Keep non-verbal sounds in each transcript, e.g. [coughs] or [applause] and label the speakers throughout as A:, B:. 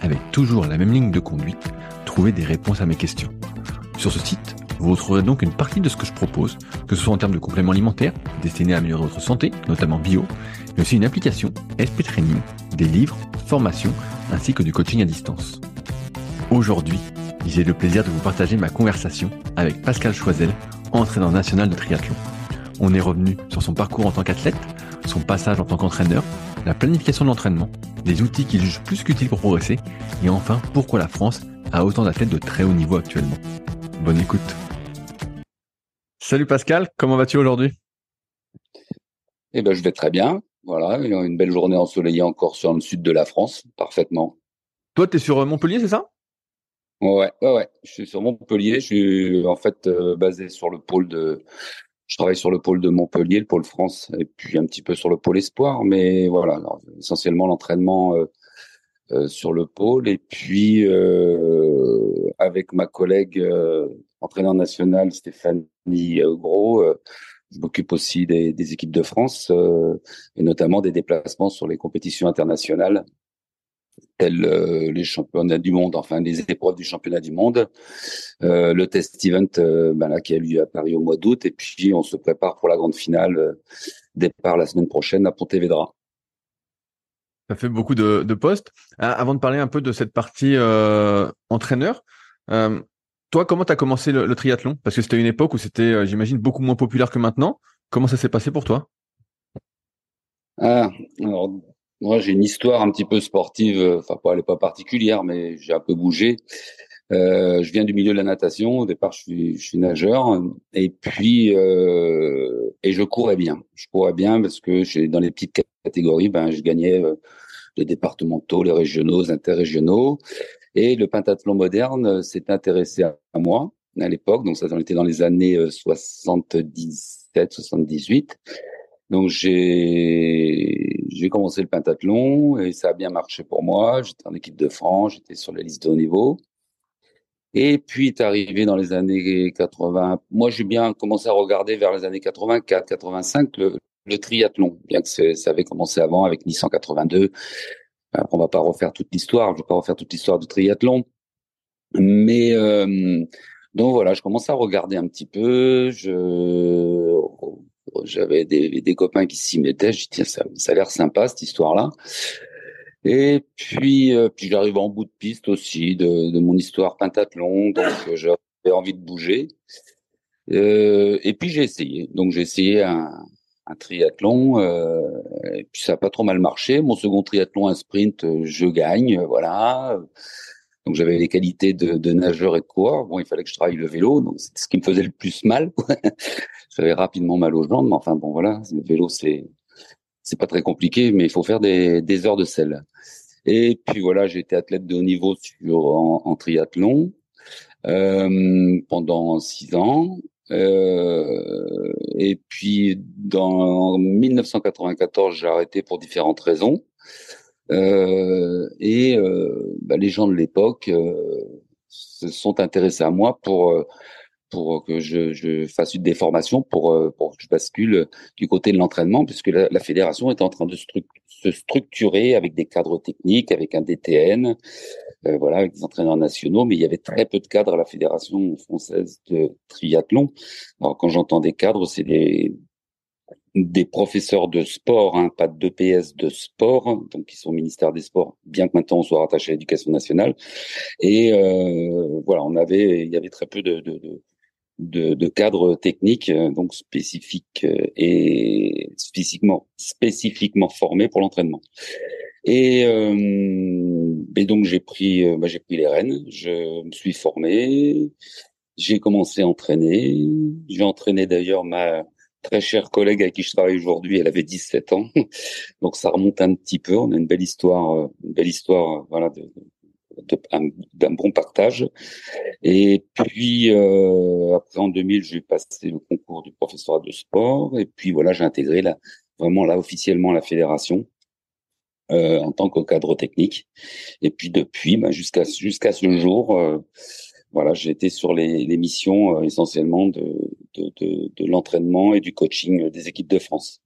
A: avec toujours la même ligne de conduite, trouver des réponses à mes questions. Sur ce site, vous retrouverez donc une partie de ce que je propose, que ce soit en termes de compléments alimentaires, destinés à améliorer votre santé, notamment bio, mais aussi une application, SP Training, des livres, formations, ainsi que du coaching à distance. Aujourd'hui, j'ai le plaisir de vous partager ma conversation avec Pascal Choisel, entraîneur national de triathlon. On est revenu sur son parcours en tant qu'athlète, son passage en tant qu'entraîneur, la planification de l'entraînement, des outils qu'il juge plus qu'utiles pour progresser, et enfin pourquoi la France a autant d'athlètes de très haut niveau actuellement. Bonne écoute. Salut Pascal, comment vas-tu aujourd'hui?
B: Eh ben je vais très bien. Voilà, une belle journée ensoleillée encore sur le sud de la France, parfaitement.
A: Toi, tu es sur Montpellier, c'est ça?
B: Ouais, ouais, ouais. Je suis sur Montpellier. Je suis en fait euh, basé sur le pôle de je travaille sur le pôle de Montpellier, le pôle France, et puis un petit peu sur le pôle Espoir, mais voilà, essentiellement l'entraînement euh, euh, sur le pôle, et puis euh, avec ma collègue euh, entraîneur national Stéphanie Gros, je m'occupe aussi des, des, équipes de France, et notamment des déplacements sur les compétitions internationales tels euh, les championnats du monde, enfin les épreuves du championnat du monde, euh, le test event euh, ben là, qui a lieu à Paris au mois d'août, et puis on se prépare pour la grande finale, départ la semaine prochaine à Pontevedra.
A: Ça fait beaucoup de, de postes. Ah, avant de parler un peu de cette partie entraîneur, toi, comment tu as commencé le, triathlon? Parce que c'était une époque où c'était, j'imagine, beaucoup moins populaire que maintenant. Comment ça s'est passé pour toi?
B: Ah, alors, moi, j'ai une histoire un petit peu sportive, euh, enfin, pas, elle n'est pas particulière, mais j'ai un peu bougé. Euh, je viens du milieu de la natation. Au départ, je suis, je suis nageur, et puis euh, et je courais bien. Je courais bien parce que dans les petites catégories, ben, je gagnais euh, les départementaux, les régionaux, les interrégionaux. Et le pentathlon moderne s'est intéressé à, moi à l'époque. Donc ça, on était dans les années 77, 78. Donc j'ai j'ai commencé le pentathlon et ça a bien marché pour moi. J'étais en équipe de France, j'étais sur la liste de haut niveau. Et puis est arrivé dans les années 80. Moi, j'ai bien commencé à regarder vers les années 84, 85 le, le triathlon, bien que ça avait commencé avant avec Nice en 82. on va pas refaire toute l'histoire, je vais pas refaire toute l'histoire du triathlon, mais euh, donc voilà, je commence à regarder un petit peu. Je j'avais des, copains qui s'y mettaient. Je dis tiens, ça, ça a l'air sympa cette histoire-là. Et puis, euh, puis j'arrive en bout de piste aussi de, mon histoire pentathlon, donc euh, j'avais envie de bouger. Euh, et puis j'ai essayé. Donc j'ai essayé un, triathlon, et puis ça a pas trop mal marché. Mon second triathlon, un sprint, je gagne, voilà. Donc j'avais les qualités de, de, nageur et de coureur. Bon, il fallait que je travaille le vélo, donc c'est ce qui me faisait le plus mal. [laughs] J'avais rapidement mal aux jambes, mais enfin bon voilà, le vélo c'est c'est pas très compliqué, mais il faut faire des, des heures de selle. Et puis voilà, j'ai été athlète de haut niveau sur en, en triathlon euh, pendant six ans. Euh, et puis dans en 1994, j'ai arrêté pour différentes raisons. Euh, et euh, bah, les gens de l'époque euh, se sont intéressés à moi pour pour que je, je, fasse une déformation pour, pour que je bascule du côté de l'entraînement, puisque la, la, fédération est en train de se structurer avec des cadres techniques, avec un DTN, euh, voilà, avec des entraîneurs nationaux, mais il y avait très peu de cadres à la fédération française de triathlon. Alors quand j'entends des cadres, c'est des des professeurs de sport, hein, pas d'EPS de sport, donc qui sont au ministère des Sports, bien que maintenant on soit rattaché à l'éducation nationale. Et euh, voilà, on avait, il y avait très peu de, de, de, de cadres techniques, euh, donc spécifiques euh, et spécifiquement spécifiquement formés pour l'entraînement. Et, euh, donc j'ai pris, euh, bah, j'ai pris les rênes, je me suis formé, j'ai commencé à entraîner. J'ai entraîné d'ailleurs ma très chère collègue avec qui je travaille aujourd'hui, elle avait 17 ans, [laughs] donc ça remonte un petit peu. On a une belle histoire, euh, une belle histoire, euh, voilà, d'un bon partage. Et puis euh, après en 2000, j'ai passé le concours du professeur de sport. Et puis voilà, j'ai intégré là vraiment là officiellement la fédération. Euh, en tant que cadre technique. Et puis depuis, bah, jusqu'à jusqu'à ce jour, euh, voilà, été sur les, les missions euh, essentiellement de, de, de, de l'entraînement et du coaching des équipes de France.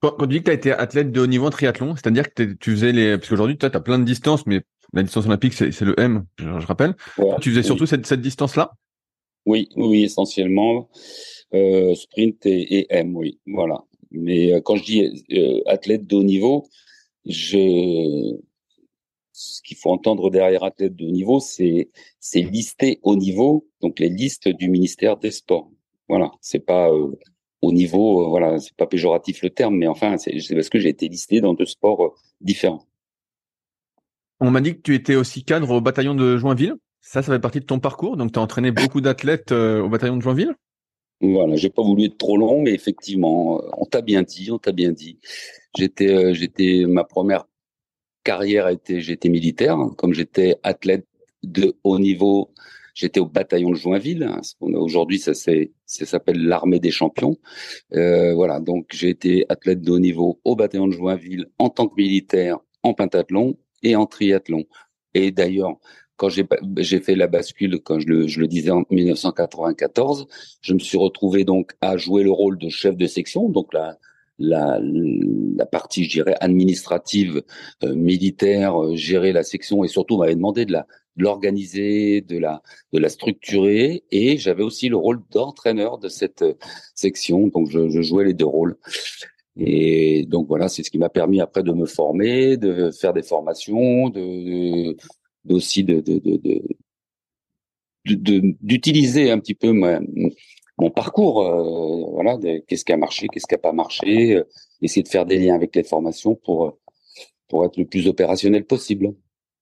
A: Quand, tu dis que tu as été athlète de haut niveau en triathlon, c'est-à-dire que tu faisais les... Parce qu'aujourd'hui, tu as plein de distances, mais la distance olympique, c'est le M, je, rappelle. tu faisais surtout cette, cette distance-là?
B: Oui, oui, essentiellement. Euh, sprint et, et, M, oui, voilà. Mais euh, quand je dis euh, athlète de haut niveau, je ce qu'il faut entendre derrière athlète de haut niveau, c'est c'est listé au niveau, donc les listes du ministère des Sports. Voilà, c'est pas euh, au niveau, euh, voilà, c'est pas péjoratif le terme, mais enfin, c'est parce que j'ai été listé dans deux sports euh, différents.
A: On m'a dit que tu étais aussi cadre au bataillon de Joinville. Ça, ça fait partie de ton parcours. Donc, tu as entraîné beaucoup d'athlètes au bataillon de Joinville?
B: Voilà, j'ai pas voulu être trop long, mais effectivement, on t'a bien dit, on t'a bien dit. J'étais, j'étais, ma première carrière était, j'étais militaire, comme j'étais athlète de haut niveau, j'étais au bataillon de Joinville. Aujourd'hui, ça, s'appelle l'armée des champions. Euh, voilà, donc j'ai été athlète de haut niveau au bataillon de Joinville en tant que militaire en pentathlon et en triathlon. Et d'ailleurs, quand j'ai fait la bascule, quand je le, je le, disais en 1994, je me suis retrouvé donc à jouer le rôle de chef de section, donc la, la, la partie, je dirais, administrative, euh, militaire, euh, gérer la section et surtout on m'avait demandé de la de l'organiser, de la de la structurer et j'avais aussi le rôle d'entraîneur de cette euh, section, donc je, je, jouais les deux rôles. Et donc voilà, c'est ce qui m'a permis après de me former, de faire des formations, de, aussi de, de, de, d'utiliser un petit peu ma, mon parcours, euh, voilà, qu'est-ce qui a marché, qu'est-ce qui a pas marché, euh, essayer de faire des liens avec les formations pour euh, pour être le plus opérationnel possible.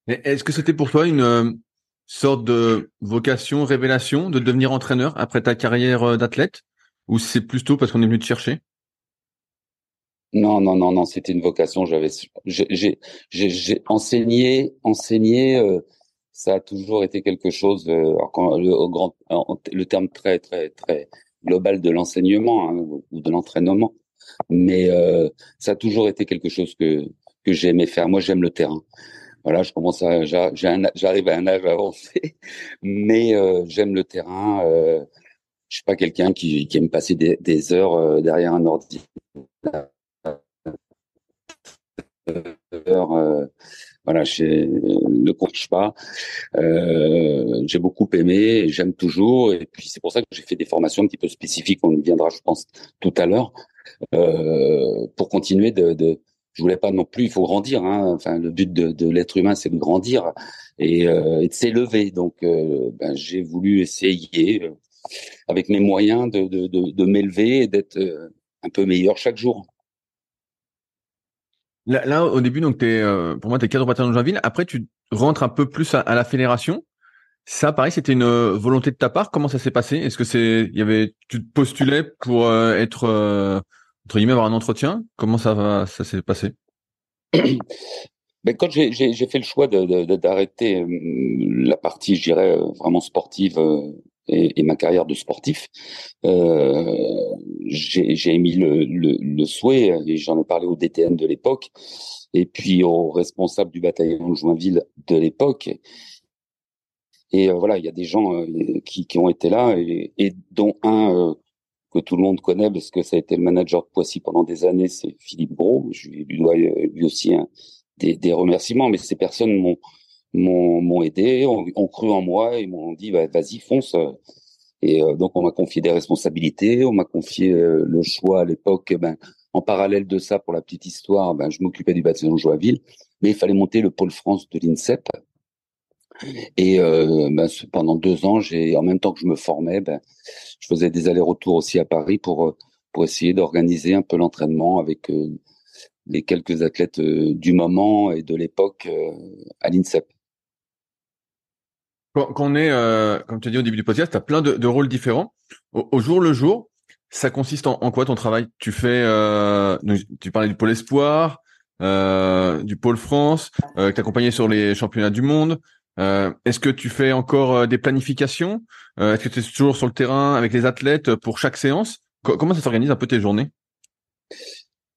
A: Est-ce que c'était pour toi une sorte de vocation, révélation de devenir entraîneur après ta carrière d'athlète, ou c'est plutôt parce qu'on est venu te chercher?
B: Non, non, non, non, c'était une vocation. J'avais, j'ai, j'ai enseigné, enseigné ça a toujours été quelque chose, euh, le, terme très très très global de l'enseignement hein, ou de l'entraînement, mais euh, ça a toujours été quelque chose que que j'aimais faire. Moi, j'aime le terrain. Voilà, je commence à, j'arrive à un âge avancé, [laughs] mais euh, j'aime le terrain. Euh, je suis pas quelqu'un qui, aime passer des, heures derrière un. Euh, voilà, je ne coach pas. Euh, j'ai beaucoup aimé, j'aime toujours, et puis c'est pour ça que j'ai fait des formations un petit peu spécifiques. On y viendra, je pense, tout à l'heure, euh, pour continuer de, de. Je voulais pas non plus. Il faut grandir. Hein. Enfin, le but de, de l'être humain, c'est de grandir et, euh, et de s'élever. Donc, euh, ben, j'ai voulu essayer, euh, avec mes moyens, de, de, de, de m'élever et d'être euh, un peu meilleur chaque jour.
A: Là, au début, donc es, euh, pour moi, tu es cadre bataillon de Joinville. Après, tu rentres un peu plus à, la fédération. Ça, pareil, c'était une euh, volonté de ta part. Comment ça s'est passé? Est-ce que c'est, il y avait, tu te postulais pour euh, être entre guillemets avoir un entretien? Comment ça va, ça s'est passé? [clears throat]
B: Ben, quand j'ai fait le choix d'arrêter de, la partie, je dirais, vraiment sportive et, ma carrière de sportif, euh, j'ai émis le, souhait, et j'en ai parlé au DTN de l'époque, et puis au responsable du bataillon de Joinville de l'époque. Et euh, voilà, il y a des gens euh, qui, ont été là, et, dont un que tout le monde connaît, parce que ça a été le manager de Poissy pendant des années, c'est Philippe Gros. Je lui dois lui aussi des remerciements, mais ces personnes m'ont m'ont aidé, ont, ont, cru en moi et m'ont dit bah, vas-y fonce. Et euh, donc on m'a confié des responsabilités, on m'a confié euh, le choix à l'époque. Ben, en parallèle de ça, pour la petite histoire, ben, je m'occupais du bâtiment Joinville, mais il fallait monter le pôle France de l'INSEP. Et euh, ben, pendant deux ans, j'ai en même temps que je me formais, ben, je faisais des allers-retours aussi à Paris pour pour essayer d'organiser un peu l'entraînement avec les quelques athlètes du moment et de l'époque à l'INSEP.
A: Quand, on est, euh, comme tu as dit au début du podcast, tu as plein de, rôles différents. Au, jour le jour, ça consiste en, quoi ton travail? Tu fais, euh, tu parlais du pôle espoir, du pôle France, euh, accompagné sur les championnats du monde. Est-ce que tu fais encore des planifications? Est-ce que tu es toujours sur le terrain avec les athlètes pour chaque séance? Comment ça s'organise un peu tes journées?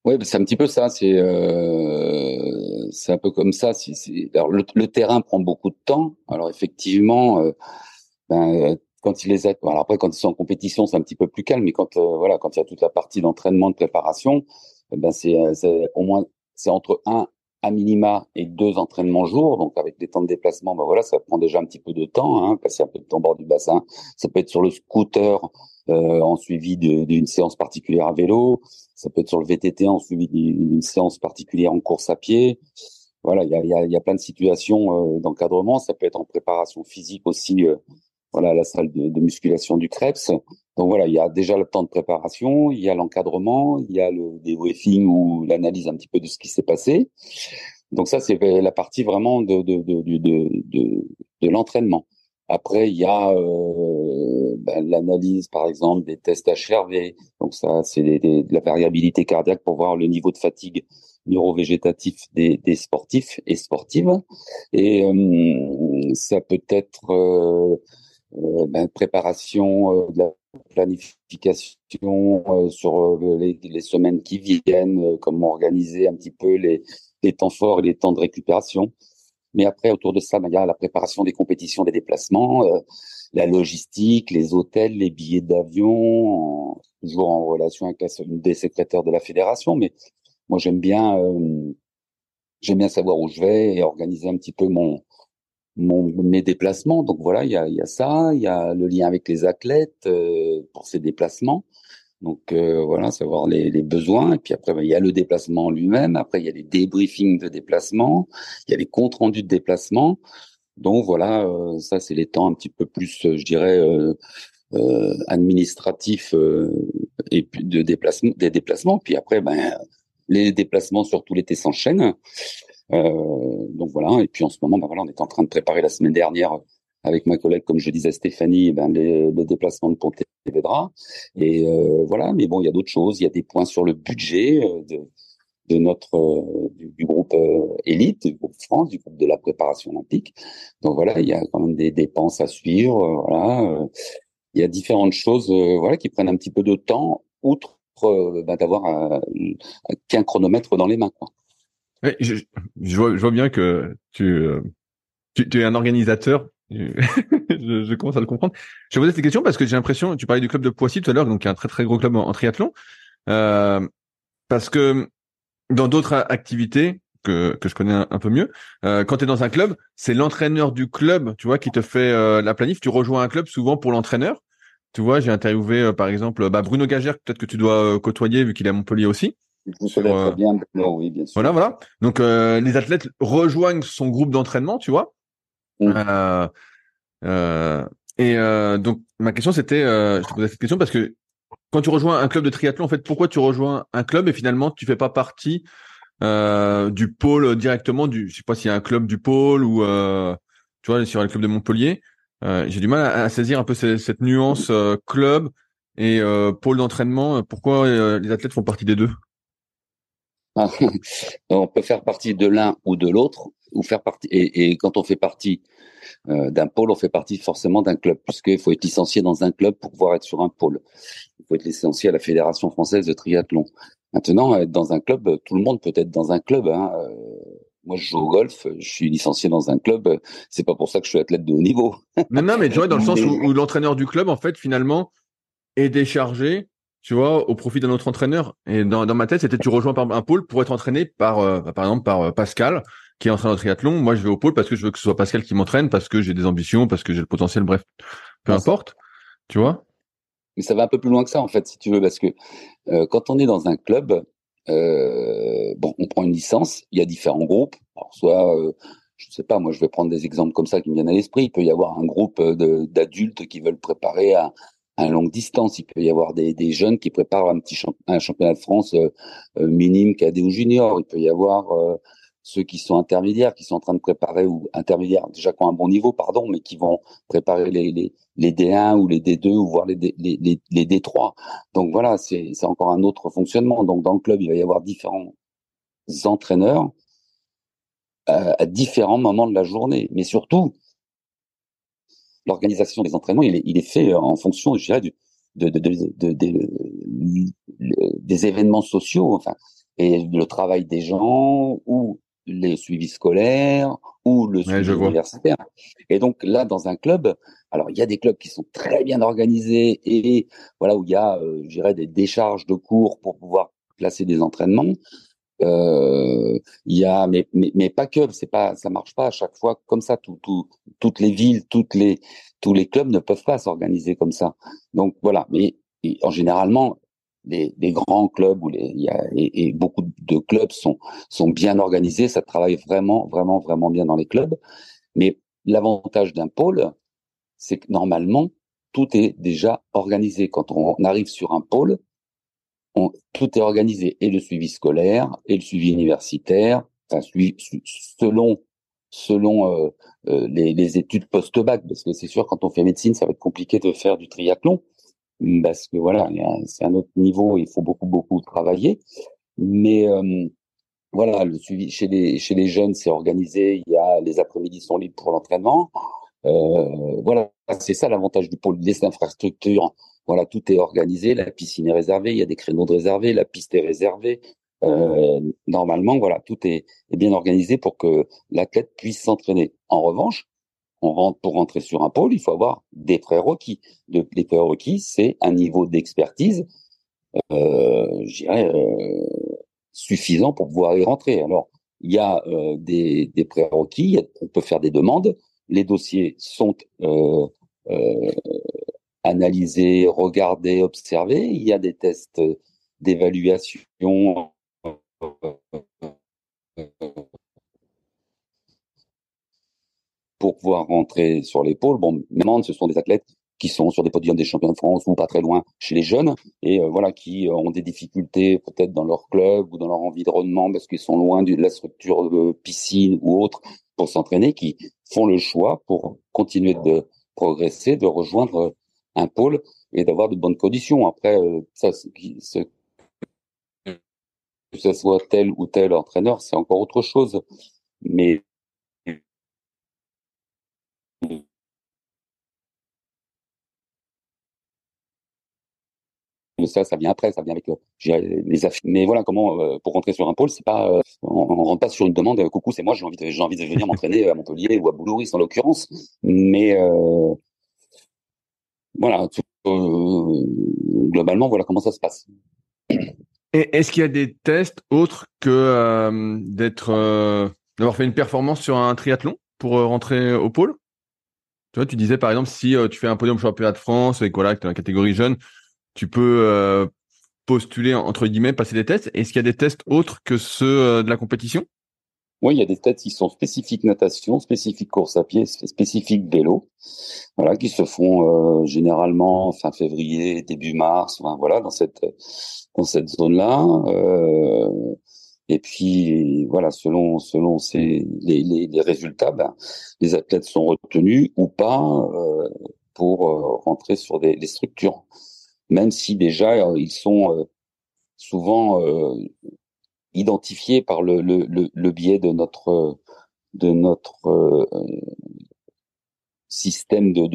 B: Oui, c'est un petit peu ça. C'est euh, c'est un peu comme ça. Si, alors le, le, terrain prend beaucoup de temps. Alors effectivement, euh, ben, quand il les a, alors après quand ils sont en compétition, c'est un petit peu plus calme. Mais quand euh, voilà, quand il y a toute la partie d'entraînement, de préparation, ben c'est au moins c'est entre un à minima et deux entraînements jour. Donc avec des temps de déplacement, ben voilà, ça prend déjà un petit peu de temps. Hein, passer un peu de temps bord du bassin. Ça peut être sur le scooter euh, en suivi d'une séance particulière à vélo. Ça peut être sur le VTT en suivi d'une séance particulière en course à pied. Voilà, il y a, y, a, y a, plein de situations euh, d'encadrement. Ça peut être en préparation physique aussi. Euh, voilà, la salle de, de, musculation du Krebs. Donc voilà, il y a déjà le temps de préparation, il y a l'encadrement, il y a le débriefing ou l'analyse un petit peu de ce qui s'est passé. Donc ça, c'est la partie vraiment de, de, de, de, de l'entraînement. Après, il y a euh, ben, l'analyse, par exemple, des tests HRV. Donc ça, c'est de la variabilité cardiaque pour voir le niveau de fatigue neurovégétatif des, des sportifs et sportives. Et euh, ça peut être euh, ben, préparation euh, de la planification sur les, les, semaines qui viennent, comment organiser un petit peu les, les temps forts et les temps de récupération. Mais après, autour de ça, ben, il y a la préparation des compétitions, des déplacements, euh, la logistique, les hôtels, les billets d'avion, toujours en relation avec la, des secrétaires de la fédération. Mais moi, j'aime bien, euh, j'aime bien savoir où je vais et organiser un petit peu mon, mon mes déplacements. Donc voilà, il y a, y a ça, il y a le lien avec les athlètes euh, pour ces déplacements. Donc euh, voilà, savoir les, les, besoins. Et puis après, ben, il y a le déplacement lui-même. Après, il y a les débriefings de déplacement. Il y a les comptes rendus de déplacement. Donc voilà, euh, ça c'est les temps un petit peu plus, euh, je dirais, euh, administratifs et puis de déplacement, des déplacements. Puis après, ben les déplacements surtout l'été s'enchaînent. Donc voilà. Et puis en ce moment, ben voilà, on est en train de préparer la semaine dernière avec ma collègue, comme je disais Stéphanie, eh ben les, les déplacements de Pontevedra. Et euh, voilà, mais bon, il y a d'autres choses. Il y a des points sur le budget euh, de, de notre euh, du, groupe élite, du groupe France, du groupe de la préparation olympique. Donc voilà, il y a quand même des dépenses à suivre. voilà, il y a différentes choses, voilà, qui prennent un petit peu de temps, outre ben, d'avoir qu'un chronomètre dans les mains. Quoi.
A: Je, je, vois, je vois bien que tu, tu, tu es un organisateur [laughs] je, je, commence à le comprendre. Je poser cette question parce que j'ai l'impression, tu parlais du club de Poissy tout à l'heure, donc qui est un très très gros club en, triathlon, euh, parce que dans d'autres activités que, que je connais un, peu mieux, euh, quand tu es dans un club, c'est l'entraîneur du club, tu vois, qui te fait euh, la planif. Tu rejoins un club souvent pour l'entraîneur. Tu vois, j'ai interviewé euh, par exemple bah, Bruno Gagère, peut-être que tu dois euh, côtoyer vu qu'il est à Montpellier aussi.
B: Bien, oui, bien sûr.
A: Voilà, voilà. Donc les athlètes rejoignent son groupe d'entraînement, tu vois. Mmh. Euh, euh, et euh, donc ma question c'était, je te posais cette question parce que quand tu rejoins un club de triathlon, en fait, pourquoi tu rejoins un club et finalement tu fais pas partie euh, du pôle directement du, je sais pas s'il y a un club du pôle ou euh, tu vois sur le club de Montpellier. Euh, J'ai du mal à, à, saisir un peu cette, cette nuance club et pôle d'entraînement. Pourquoi les athlètes font partie des deux? [laughs]
B: on peut faire partie de l'un ou de l'autre, ou faire partie. Et, et, quand on fait partie euh, d'un pôle, on fait partie forcément d'un club, puisqu'il faut être licencié dans un club pour pouvoir être sur un pôle. Il faut être licencié à la Fédération française de triathlon. Maintenant, être dans un club, tout le monde peut être dans un club. Hein. Euh, moi, je joue au golf, je suis licencié dans un club. C'est pas pour ça que je suis athlète de haut niveau.
A: non, non, mais tu vois, dans le sens où, [laughs] où l'entraîneur du club, en fait, finalement, est déchargé tu vois, au profit d'un autre entraîneur. Et dans, dans ma tête, c'était tu rejoins par un pôle pour être entraîné par, euh, par exemple, par euh, Pascal, qui est entraîneur de triathlon. Moi, je vais au pôle parce que je veux que ce soit Pascal qui m'entraîne, parce que j'ai des ambitions, parce que j'ai le potentiel, bref, peu importe, tu vois.
B: Mais ça va un peu plus loin que ça, en fait, si tu veux, parce que euh, quand on est dans un club, bon, on prend une licence, il y a différents groupes. Alors, soit, je sais pas, moi, je vais prendre des exemples comme ça qui me viennent à l'esprit. Il peut y avoir un groupe d'adultes qui veulent préparer un, à longue distance. Il peut y avoir des, jeunes qui préparent un petit un championnat de France euh, euh, minime, cadet ou junior. Il peut y avoir euh, ceux qui sont intermédiaires, qui sont en train de préparer ou intermédiaires déjà qui ont un bon niveau, pardon, mais qui vont préparer les, les, les D1 ou les D2 ou voir les, les, les, les D3. Donc voilà, c'est encore un autre fonctionnement. Donc dans le club, il va y avoir différents entraîneurs à, différents moments de la journée. Mais surtout, l'organisation des entraînements, il est, il est fait en fonction, je dirais, du, de, de, de, des événements sociaux, enfin, et le travail des gens ou les suivis scolaires ou le suivi universitaire. Et donc là, dans un club, alors il y a des clubs qui sont très bien organisés et voilà où il y a, euh, je dirais, des décharges de cours pour pouvoir placer des entraînements. Euh, il y a, mais, mais, mais pas que, c'est pas, ça marche pas à chaque fois comme ça. Tout, tout, toutes les villes, toutes les, tous les clubs ne peuvent pas s'organiser comme ça. Donc voilà. Mais en généralement, les, les, grands clubs où les, y a, et, et, beaucoup de clubs sont, sont bien organisés, ça travaille vraiment, vraiment, vraiment bien dans les clubs. Mais l'avantage d'un pôle, c'est que normalement, tout est déjà organisé. Quand on arrive sur un pôle, tout est organisé, et le suivi scolaire, et le suivi universitaire, enfin, selon selon euh, euh, les, les, études post-bac, parce que c'est sûr quand on fait médecine, ça va être compliqué de faire du triathlon, parce que voilà, c'est un autre niveau, il faut beaucoup beaucoup travailler. Mais euh, voilà, le suivi chez les chez les jeunes, c'est organisé. Il y a les après-midi sont libres pour l'entraînement. Euh, voilà, c'est ça l'avantage du pôle. Les infrastructures, voilà, tout est organisé. La piscine est réservée, il y a des créneaux de réservés, la piste est réservée. Euh, normalement, voilà, tout est, bien organisé pour que l'athlète puisse s'entraîner. En revanche, on rentre pour rentrer sur un pôle, il faut avoir des prérequis. Les prérequis, c'est un niveau d'expertise, euh, je dirais, euh, suffisant pour pouvoir y rentrer. Alors, il y a des, prérequis, on peut faire des demandes, les dossiers sont analysés, regardés, observés. Il y a des tests d'évaluation pour pouvoir rentrer sur l'épaule. Bon, maintenant, ce sont des athlètes qui sont sur des podiums des champions de France ou pas très loin chez les jeunes et euh, voilà qui ont des difficultés peut-être dans leur club ou dans leur environnement parce qu'ils sont loin de la structure de piscine ou autre pour s'entraîner qui font le choix pour continuer de progresser de rejoindre un pôle et d'avoir de bonnes conditions après euh, que ce soit tel ou tel entraîneur, c'est encore autre chose. Mais ça, ça vient après, ça vient avec euh, les affaires. Mais voilà, comment euh, pour rentrer sur un pôle, c'est pas, on, on, rentre pas sur une demande. Coucou, c'est moi, j'ai envie j'ai envie de venir m'entraîner à Montpellier ou à Boulouris en l'occurrence. Mais voilà, globalement, voilà comment ça se passe.
A: Est-ce qu'il y a des tests autres que euh, d'être euh, d'avoir fait une performance sur un triathlon pour euh, rentrer au pôle? Tu vois, tu disais par exemple si tu fais un podium championnat de France et voilà, que tu es la catégorie jeune, tu peux postuler entre guillemets, passer des tests. Est-ce qu'il y a des tests autres que ceux de la compétition?
B: Oui, il y a des tests qui sont spécifiques natation, spécifiques course à pied, spécifiques vélo, voilà, qui se font euh, généralement fin février, début mars, voilà, dans cette dans cette zone-là. Euh, et puis voilà, selon selon ces les, les, les résultats, ben, les athlètes sont retenus ou pas euh, pour euh, rentrer sur des, des, structures, même si déjà euh, ils sont souvent identifié par le, le, le, le, biais de notre de notre euh, système de,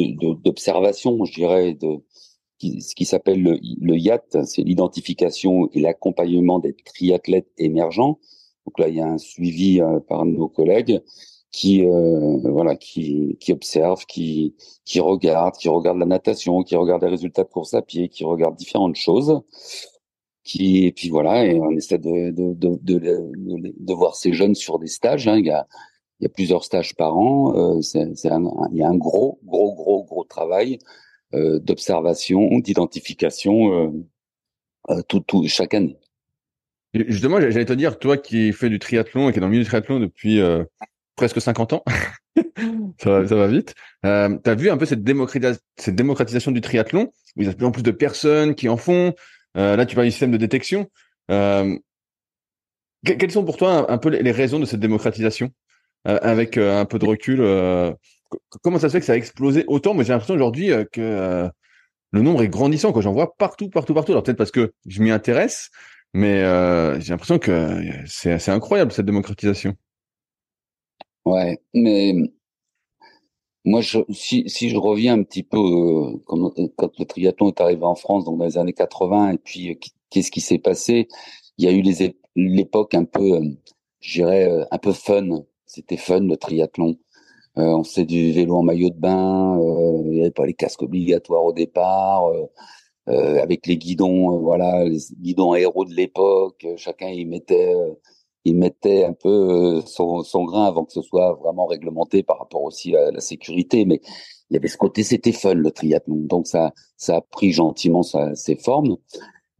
B: d'observation, de, je dirais, de ce qui s'appelle le, le IAT, c'est l'identification et l'accompagnement des triathlètes émergents. Donc là, il y a un suivi euh, par nos collègues qui euh, voilà qui qui observe, qui qui regarde, qui regarde la natation, qui regarde les résultats de course à pied, qui regarde différentes choses qui et puis voilà et on essaie de de, de, de, de voir ces jeunes sur des stages hein. il y a il y a plusieurs stages par an euh, c'est, il y a un gros gros gros gros travail euh, d'observation d'identification euh, euh tout, tout chaque année
A: justement j'allais te dire toi qui fais du triathlon et qui est dans le milieu du triathlon depuis euh, presque 50 ans [laughs] ça, va, ça va vite euh, tu as vu un peu cette, cette démocratisation du triathlon où il y a de plus en plus de personnes qui en font euh, là, tu parles du système de détection. Euh, quelles sont pour toi un, peu les raisons de cette démocratisation euh, avec un peu de recul Comment ça se fait que ça a explosé autant? Moi, j'ai l'impression aujourd'hui que le nombre est grandissant. J'en vois partout, partout, partout. Alors peut-être parce que je m'y intéresse, Mais j'ai l'impression que c'est incroyable cette démocratisation.
B: Ouais, mais moi, je, si, si je reviens un petit peu euh, quand, quand, le triathlon est arrivé en France, donc dans les années 80, et puis euh, qu'est-ce qui s'est passé? Il y a eu l'époque un peu, euh, je dirais, un peu fun. C'était fun le triathlon. on faisait du vélo en maillot de bain. il n'y avait pas les casques obligatoires au départ. avec les guidons, voilà, les guidons aéros de l'époque, chacun y mettait il mettait un peu euh, son, son, grain avant que ce soit vraiment réglementé par rapport aussi à la sécurité. Mais il y avait ce côté, c'était fun le triathlon. Donc ça, ça a pris gentiment sa, ses formes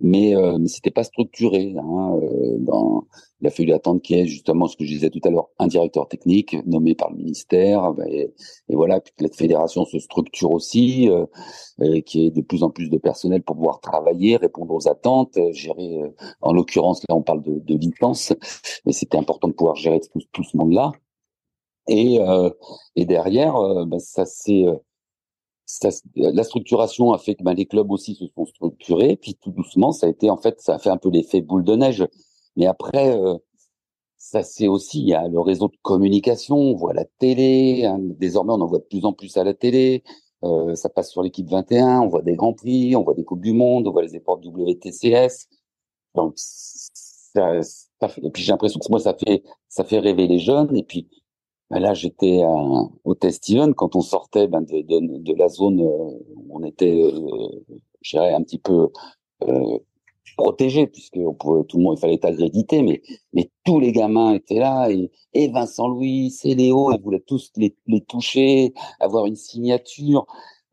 B: mais, euh, mais c'était pas structuré. Hein, euh, dans, il a fallu attendre qu'il y ait justement ce que je disais tout à l'heure, un directeur technique nommé par le ministère, ben, et, voilà, puis que la fédération se structure aussi, euh, y ait de plus en plus de personnel pour pouvoir travailler, répondre aux attentes, gérer. Euh, en l'occurrence, là, on parle de, de licence, mais c'était important de pouvoir gérer tout, ce monde-là. Et, euh, et derrière, ben, ça s'est ça, la structuration a fait que ben, les clubs aussi se sont structurés, puis tout doucement, ça a été en fait, ça a fait un peu l'effet boule de neige. Mais après, euh, ça c'est aussi, il y a le réseau de communication, on voit la télé, hein, désormais on en voit de plus en plus à la télé, euh, ça passe sur l'équipe 21, on voit des grands prix, on voit des coupes du monde, on voit les efforts WTCS. Donc, ça, ça fait, et puis j'ai l'impression que moi ça fait ça fait rêver les jeunes, et puis ben là, j'étais au Test Steven quand on sortait ben, de, de, de, la zone où on était, euh, je dirais, un petit peu euh, protégé, puisque on tout le monde, il fallait être accrédité, mais, mais tous les gamins étaient là, et, Vincent Louis, et Léo, ils voulaient tous les, toucher, avoir une signature.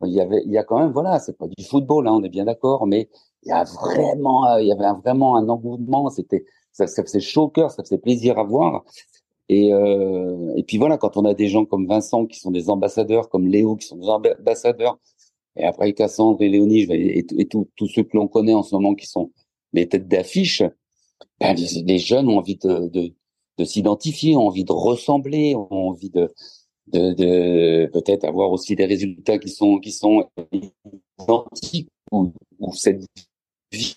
B: Il y avait, il y a quand même, voilà, c'est pas du football, hein, on est bien d'accord, mais il y a vraiment, il y avait vraiment un engouement, c'était, ça, ça faisait chaud au cœur, ça faisait plaisir à voir. Et, euh, et puis voilà, quand on a des gens comme Vincent qui sont des ambassadeurs, comme Léo qui sont des ambassadeurs, et après Cassandre et Léonie et, tous ceux que l'on connaît en ce moment qui sont les têtes d'affiche, ben, les, jeunes ont envie de, de, de s'identifier, ont envie de ressembler, ont envie de, de, de peut-être avoir aussi des résultats qui sont qui sont identiques ou, ou cette vie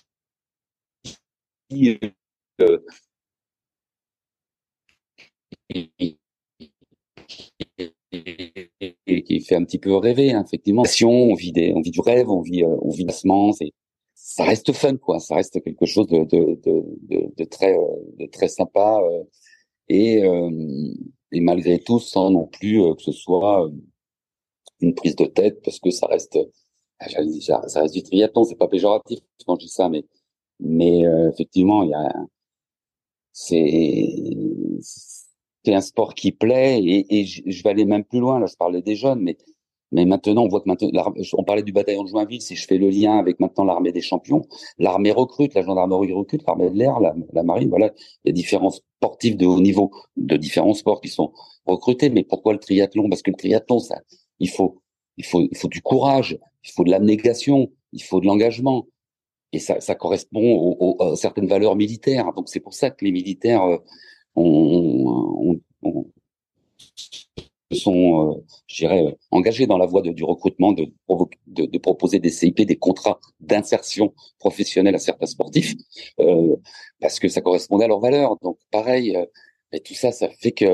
B: euh, et qui fait un petit peu rêver, hein, effectivement. On vit des, on vit du rêve, on vit, euh, on vit c'est, ça reste fun, quoi. Ça reste quelque chose de, de, de, de, très, euh, de très sympa, euh, et, et malgré tout, sans non plus que ce soit une prise de tête, parce que ça reste, ah, ça reste du triathlon, c'est pas péjoratif quand je dis ça, mais, mais effectivement, il y a, c'est, c'est un sport qui plaît et, et je, vais aller même plus loin. Là, je parlais des jeunes, mais mais maintenant, on voit que maintenant, on parlait du bataillon de Joinville. Si je fais le lien avec maintenant l'armée des champions, l'armée recrute, la gendarmerie recrute, l'armée de l'air, la, marine. Voilà, il y a différents sportifs de haut niveau, de différents sports qui sont recrutés. Mais pourquoi le triathlon? Parce que le triathlon, ça, il faut, il faut, il faut du courage, il faut de l'abnégation, il faut de l'engagement. Et ça, ça correspond aux, à certaines valeurs militaires. Donc c'est pour ça que les militaires euh, on, sont, euh, je dirais, engagés dans la voie du recrutement, de, de, proposer des CIP, des contrats d'insertion professionnelle à certains sportifs, euh, parce que ça correspondait à leurs valeurs. Donc, pareil, euh, et tout ça, ça fait que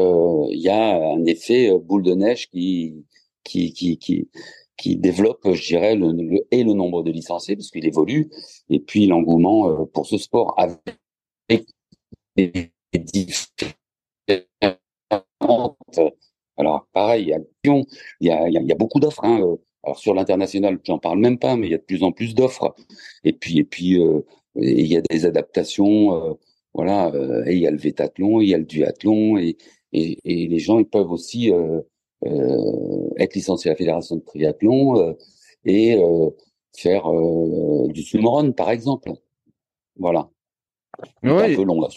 B: il y a un effet boule de neige qui qui qui qui, qui développe, je dirais, le, et le nombre de licenciés parce qu'il évolue, et puis l'engouement pour ce sport avec alors pareil, il y a il y a, beaucoup d'offres. Hein. Alors sur l'international, j'en parle même pas, mais il y a de plus en plus d'offres. Et puis et puis euh, il y a des adaptations. Euh, voilà, euh, et il y a le vétathlon, il y a le duathlon, et, et, et les gens ils peuvent aussi être licenciés à la fédération de triathlon et faire du swimrun par exemple. Voilà.
A: Ouais, un peu long là,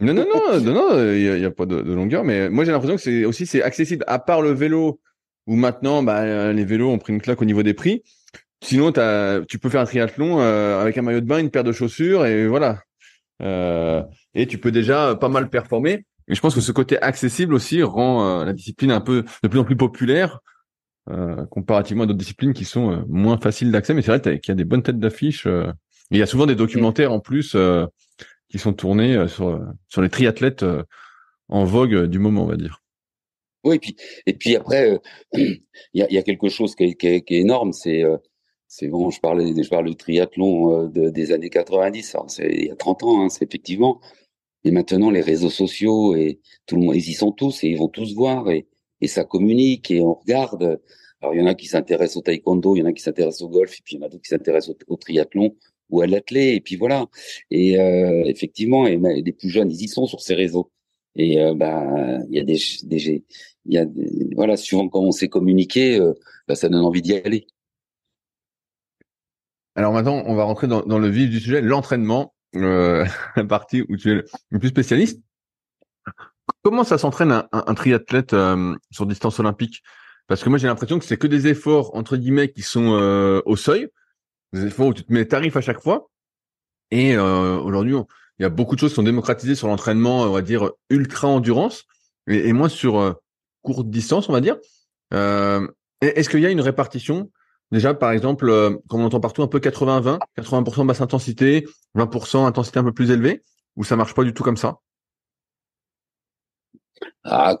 A: Non, non, non, [laughs] non, non, il n'y a, pas de, longueur, mais moi j'ai l'impression que c'est aussi c'est accessible à part le vélo où maintenant bah, les vélos ont pris une claque au niveau des prix. Sinon, as, tu peux faire un triathlon euh, avec un maillot de bain, une paire de chaussures et voilà. Euh, et tu peux déjà pas mal performer. Et je pense que ce côté accessible aussi rend euh, la discipline un peu de plus en plus populaire euh, comparativement à d'autres disciplines qui sont euh, moins faciles d'accès. Mais c'est vrai qu'il y a des bonnes têtes d'affiche. il y a souvent des documentaires en plus qui sont tournés sur sur les triathlètes en vogue du moment, on va dire.
B: Oui, et puis et puis après, [clears throat] il y, a, y, a, quelque chose qui est, qui est, énorme, c'est c'est bon, je parlais, je parle du triathlon de, des années 90, c'est il y a 30 ans, hein, c'est effectivement. Et maintenant, les réseaux sociaux et tout le monde, ils y sont tous et ils vont tous voir et, et ça communique et on regarde. Alors il y en a qui s'intéressent au taekwondo, il y en a qui s'intéressent au golf, et puis il y en a d'autres qui s'intéressent au, triathlon ou à l'athlète, et puis voilà. Et euh, effectivement, et, les plus jeunes, ils y sont sur ces réseaux. Et euh, bah, il y a des, il y a voilà, suivant comment on s'est communiqué, euh, bah, ça donne envie d'y aller.
A: Alors maintenant, on va rentrer dans, le vif du sujet, l'entraînement, euh, [laughs] la partie où tu es le plus spécialiste. Comment ça s'entraîne un, un, triathlète sur distance olympique? Parce que moi j'ai l'impression que c'est que des efforts entre guillemets qui sont au seuil, efforts où tu te mets tarif à chaque fois. Et euh, aujourd'hui, il y a beaucoup de choses qui sont démocratisées sur l'entraînement, on va dire ultra endurance, et, moins sur courte distance, on va dire. Est-ce qu'il y a une répartition? Déjà, par exemple, comme on entend partout, un peu 80-20, 80%, basse intensité, 20% intensité un peu plus élevée, ou ça marche pas du tout comme ça?
B: Ah,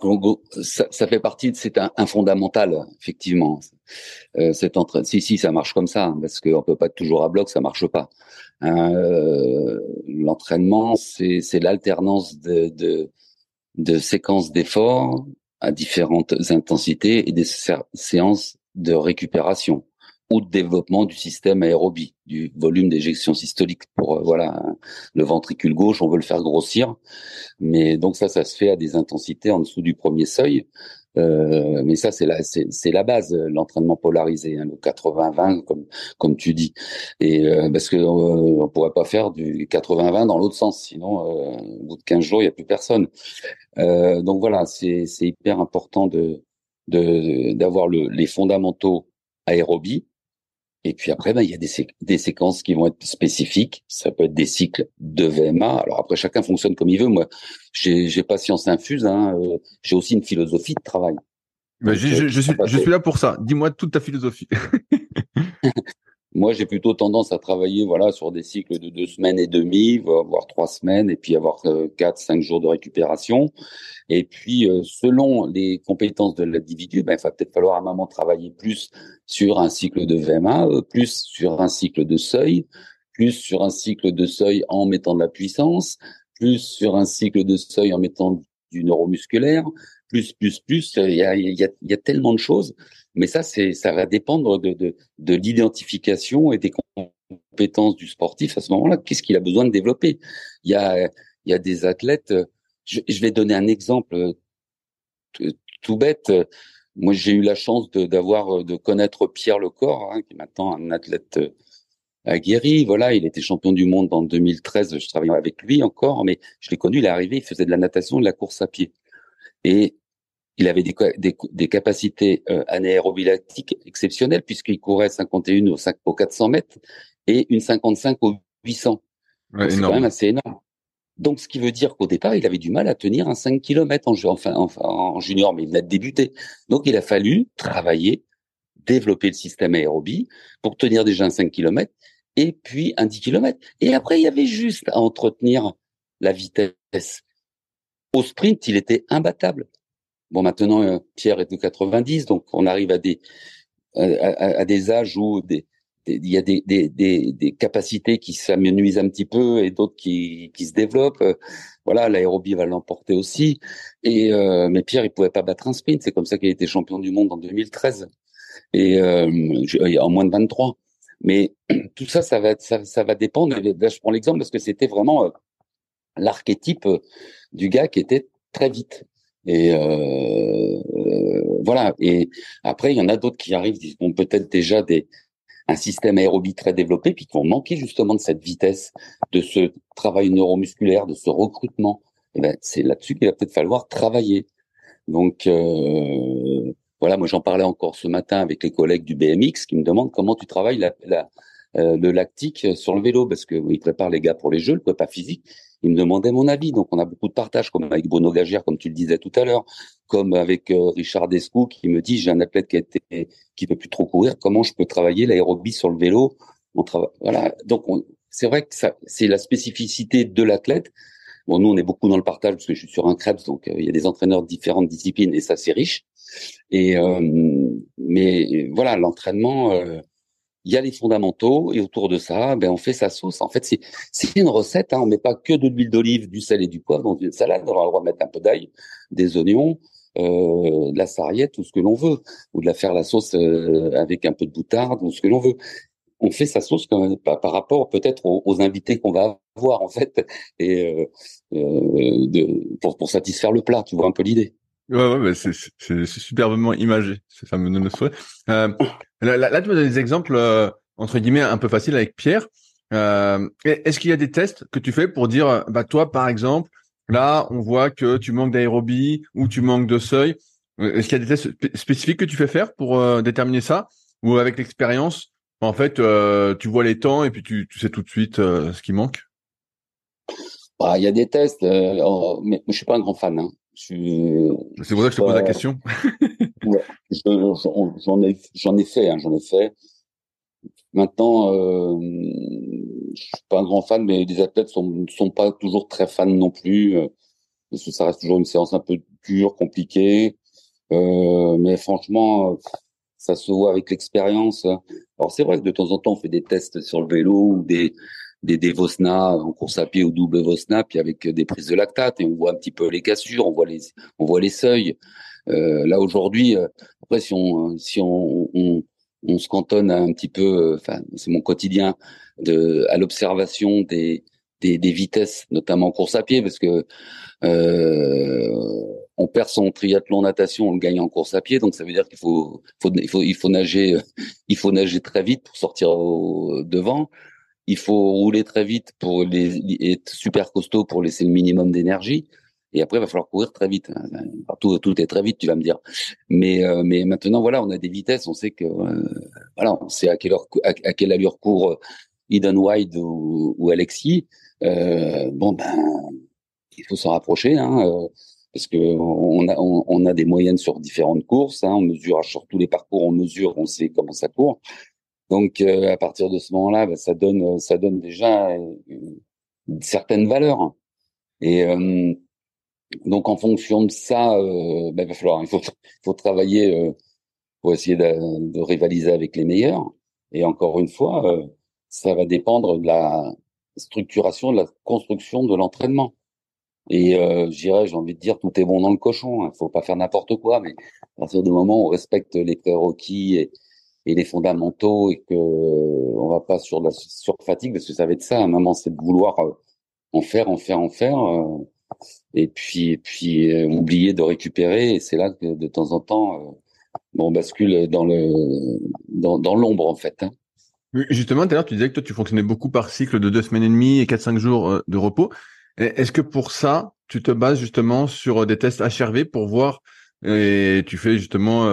B: ça, ça, fait partie de c'est un, un, fondamental effectivement. Euh, c'est entre si si ça marche comme ça hein, parce qu'on peut pas être toujours à bloc, ça marche pas. Euh, L'entraînement c'est c'est l'alternance de, de de séquences d'efforts à différentes intensités et des séances de récupération ou de développement du système aérobie, du volume d'éjection systolique pour euh, voilà le ventricule gauche, on veut le faire grossir, mais donc ça, ça se fait à des intensités en dessous du premier seuil. Euh, mais ça, c'est la, c'est, la base, l'entraînement polarisé, hein, le 80-20, comme, comme tu dis. Et euh, parce que on pourrait pas faire du 80-20 dans l'autre sens, sinon, au bout de 15 jours, il y a plus personne. donc voilà, c'est, c'est hyper important de, de d'avoir le, les fondamentaux aérobie et puis après, ben, il y a des, des, séquences qui vont être spécifiques. Ça peut être des cycles de VMA. Alors après, chacun fonctionne comme il veut. Moi, j'ai pas science infuse. Hein. Euh, j'ai aussi une philosophie de travail.
A: Ben, je, je, suis, je suis là pour ça. Dis-moi toute ta philosophie. [laughs]
B: Moi, j'ai plutôt tendance à travailler voilà sur des cycles de deux semaines et demie, voire trois semaines, et puis avoir euh, quatre, cinq jours de récupération. Et puis, euh, selon les compétences de l'individu, ben, il va peut-être falloir à un moment travailler plus sur un cycle de VMA, euh, plus sur un cycle de seuil, plus sur un cycle de seuil en mettant de la puissance, plus sur un cycle de seuil en mettant du neuromusculaire, plus, plus, plus. Il y a, il y a, y a tellement de choses mais ça, c'est, ça va dépendre de, de, de l'identification et des compétences du sportif à ce moment-là. Qu'est-ce qu'il a besoin de développer? Il y a, y a des athlètes. Je, je vais donner un exemple tout bête. Moi, j'ai eu la chance d'avoir, de connaître Pierre Lecor, hein, qui est maintenant un athlète aguerri. Voilà, il était champion du monde en 2013. Je travaillais avec lui encore, mais je l'ai connu. Il est arrivé, il faisait de la natation, de la course à pied. Et il avait des, des, des capacités euh, anaérobilactiques exceptionnelles puisqu'il courait 51 au, 5, au 400 mètres et une 55 au 800. c'est quand même assez énorme. Donc, ce qui veut dire qu'au départ, il avait du mal à tenir un 5 km en, enfin, en, junior, mais il venait de débuter. Donc, il a fallu travailler, développer le système aérobie pour tenir déjà un 5 km et puis un 10 km. Et après, il y avait juste à entretenir la vitesse. Au sprint, il était imbattable. Bon, maintenant, euh, Pierre est de 90, donc on arrive à des à, des âges où il y a des, des, des, capacités qui s'amenuisent un petit peu et d'autres qui, qui se développent. Voilà, l'aérobie va l'emporter aussi. Et euh, mais Pierre, il pouvait pas battre un sprint. C'est comme ça qu'il a été champion du monde en 2013 et euh, en moins de 23. Mais [clears throat] tout ça, ça va, ça, ça va dépendre. Là, je prends l'exemple parce que c'était vraiment l'archétype du gars qui était très vite. Et euh, voilà. Et après, il y en a d'autres qui arrivent, qui ont peut-être déjà des un système aérobie très développé, puis qui vont manquer justement de cette vitesse, de ce travail neuromusculaire, de ce recrutement. Et ben, c'est là-dessus qu'il va peut-être falloir travailler. Donc euh, voilà, moi j'en parlais encore ce matin avec les collègues du BMX qui me demandent comment tu travailles euh, le lactique sur le vélo, parce que ils préparent les gars pour les jeux, le prépa physique, il me demandait mon avis. Donc on a beaucoup de partage, comme avec Bruno Gagère, comme tu le disais tout à l'heure, comme avec euh, Richard Descou qui me dit j'ai un athlète qui a qui peut plus trop courir, comment je peux travailler l'aérobie sur le vélo On voilà. Donc c'est vrai que ça, c'est la spécificité de l'athlète. Bon, nous, on est beaucoup dans le partage parce que je suis sur un Krebs, donc euh, il y a des entraîneurs de différentes disciplines et ça, c'est riche. Et euh, mais voilà, l'entraînement, euh, il y a les fondamentaux et autour de ça, ben on fait sa sauce. En fait, c'est une recette. Hein, on met pas que de l'huile d'olive, du sel et du poivre dans une salade. On a le droit de mettre un peu d'ail, des oignons, euh, de la sarriette, tout ce que l'on veut, ou de la faire la sauce euh, avec un peu de boutarde, ou ce que l'on veut. On fait sa sauce quand même, par, rapport peut-être aux, invités qu'on va avoir en fait, et euh, euh, de, pour, pour satisfaire le plat. Tu vois un peu l'idée.
A: Ouais, ouais, c'est, c'est, superbement imagé. Donne le souhait. Euh, là, tu me donnes des exemples, euh, entre guillemets, un peu faciles avec Pierre. Euh, est-ce qu'il y a des tests que tu fais pour dire, bah, toi, par exemple, là, on voit que tu manques d'aérobie ou tu manques de seuil. Euh, est-ce qu'il y a des tests spécifiques que tu fais faire pour déterminer ça? Ou avec l'expérience, en fait, tu vois les temps et puis tu, sais tout de suite ce qui manque?
B: Bah, il y a des tests, mais je suis pas un grand fan. Hein.
A: C'est pour ça que je te pose la question.
B: j'en ai, j'en ai fait, hein, j'en ai fait. Maintenant, euh, je suis pas un grand fan, mais les athlètes sont sont pas toujours très fans non plus, euh, parce que ça reste toujours une séance un peu dure, compliquée. Euh, mais franchement, ça se voit avec l'expérience. Alors c'est vrai que de temps en temps, on fait des tests sur le vélo ou des des, des Vosna en course à pied ou double Vosna, puis avec des prises de lactate et on voit un petit peu les cassures, on voit les, on voit les seuils. Euh, là aujourd'hui, euh, après si on si on, on, on, se cantonne un petit peu, enfin c'est mon quotidien, de à l'observation des, des, des vitesses, notamment en course à pied, parce que euh, on perd son triathlon natation, on le gagne en course à pied, donc ça veut dire qu'il faut, faut, il faut, il faut nager, il faut nager très vite pour sortir au, devant il faut rouler très vite pour les, être super costaud pour laisser le minimum d'énergie. Et après, il va falloir courir très vite. Tout, est très vite, tu vas me dire. Mais, euh, mais maintenant, voilà, on a des vitesses. On sait que, euh, voilà, on sait à quelle heure, à, quelle allure court euh, Eden White ou, Alexis. bon, ben, il faut s'en rapprocher, hein, parce que on a, on, a des moyennes sur différentes courses. Hein, on mesure sur tous les parcours, on mesure, on sait comment ça court. Donc euh, à partir de ce moment-là, bah, ça donne euh, ça donne déjà une, certaine valeur. Et euh, donc en fonction de ça, bah, il falloir il faut faut travailler pour essayer de, de, rivaliser avec les meilleurs. Et encore une fois, ça va dépendre de la structuration, de la construction de l'entraînement. Et euh, j'irais, j'ai envie de dire, tout est bon dans le cochon. Il hein. faut pas faire n'importe quoi, mais à partir du moment où on respecte les prérequis et, et les fondamentaux et que on va pas sur la surfatigue parce que ça va être ça. À un moment, c'est de vouloir euh, en faire, en faire, en faire, euh, et puis et puis euh, oublier de récupérer. Et c'est là que de temps en temps, on bascule dans le dans, dans l'ombre en fait. Hein.
A: Justement, tout à l'heure, tu disais que toi, tu fonctionnais beaucoup par cycle de deux semaines et demie et quatre cinq jours de repos. Est-ce que pour ça, tu te bases justement sur des tests HRV pour voir et tu fais justement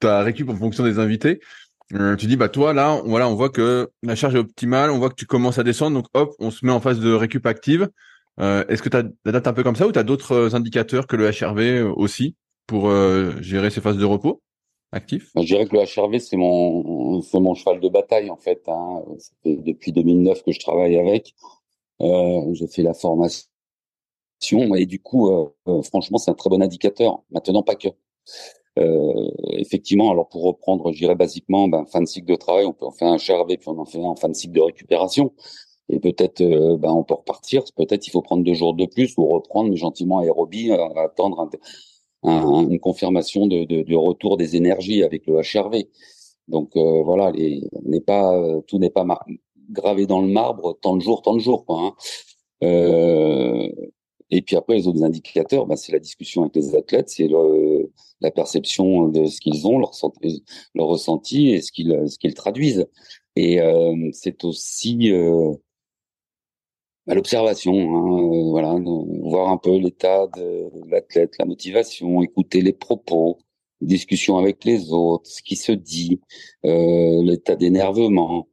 A: ta récup en fonction des invités. Euh, tu dis bah toi là, on, voilà, on voit que la charge est optimale, on voit que tu commences à descendre, donc hop, on se met en phase de récup active. Euh, Est-ce que tu date un peu comme ça ou tu as d'autres euh, indicateurs que le HRV euh, aussi pour euh, gérer ces phases de repos actifs
B: Je dirais que le HRV c'est mon mon cheval de bataille en fait. Hein. Depuis 2009 que je travaille avec. Euh, j'ai fait la formation et du coup, franchement, c'est un très bon indicateur. Maintenant, pas que. Euh, effectivement, alors pour reprendre, je dirais basiquement, ben, fin de cycle de travail, on peut en faire un HRV, puis on en fait un fin de cycle de récupération. Et peut-être, euh, ben, on peut repartir. Peut-être il faut prendre deux jours de plus ou reprendre gentiment aérobie, euh, attendre un, une confirmation de, retour des énergies avec le HRV. Donc voilà, les, n'est pas tout n'est pas gravé dans le marbre tant de jours, tant de jours. Hein. Et puis après, les autres indicateurs, bah, c'est la discussion avec les athlètes, c'est la perception de ce qu'ils ont, leur, ressenti et ce qu'ils ce qu'ils traduisent. Et euh, c'est aussi euh, l'observation, hein, euh, voilà, voir un peu l'état de l'athlète, la motivation, écouter les propos, discussion avec les autres, ce qui se dit, euh, l'état d'énervement.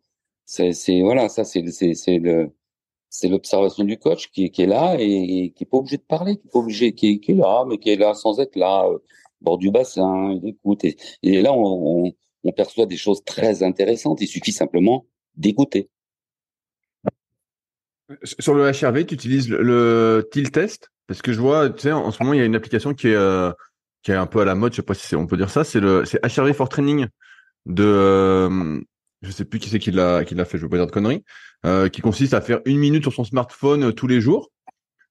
B: C'est voilà, ça c'est c'est le c'est l'observation du coach qui, est là et, qui est pas obligé de parler, qui est là, mais qui est là sans être là, euh, bord du bassin, il écoute. Et, là, on, perçoit des choses très intéressantes. Il suffit simplement d'écouter.
A: Sur le HRV, tu utilises le, le Test? Parce que je vois, tu sais, en ce moment, il y a une application qui est euh, qui est un peu à la mode, je sais pas si on peut dire ça, c'est le c'est HRV for Training de euh, je sais plus qui c'est qui l'a qui l'a fait, je veux pas dire de conneries, euh, qui consiste à faire une minute sur son smartphone euh, tous les jours.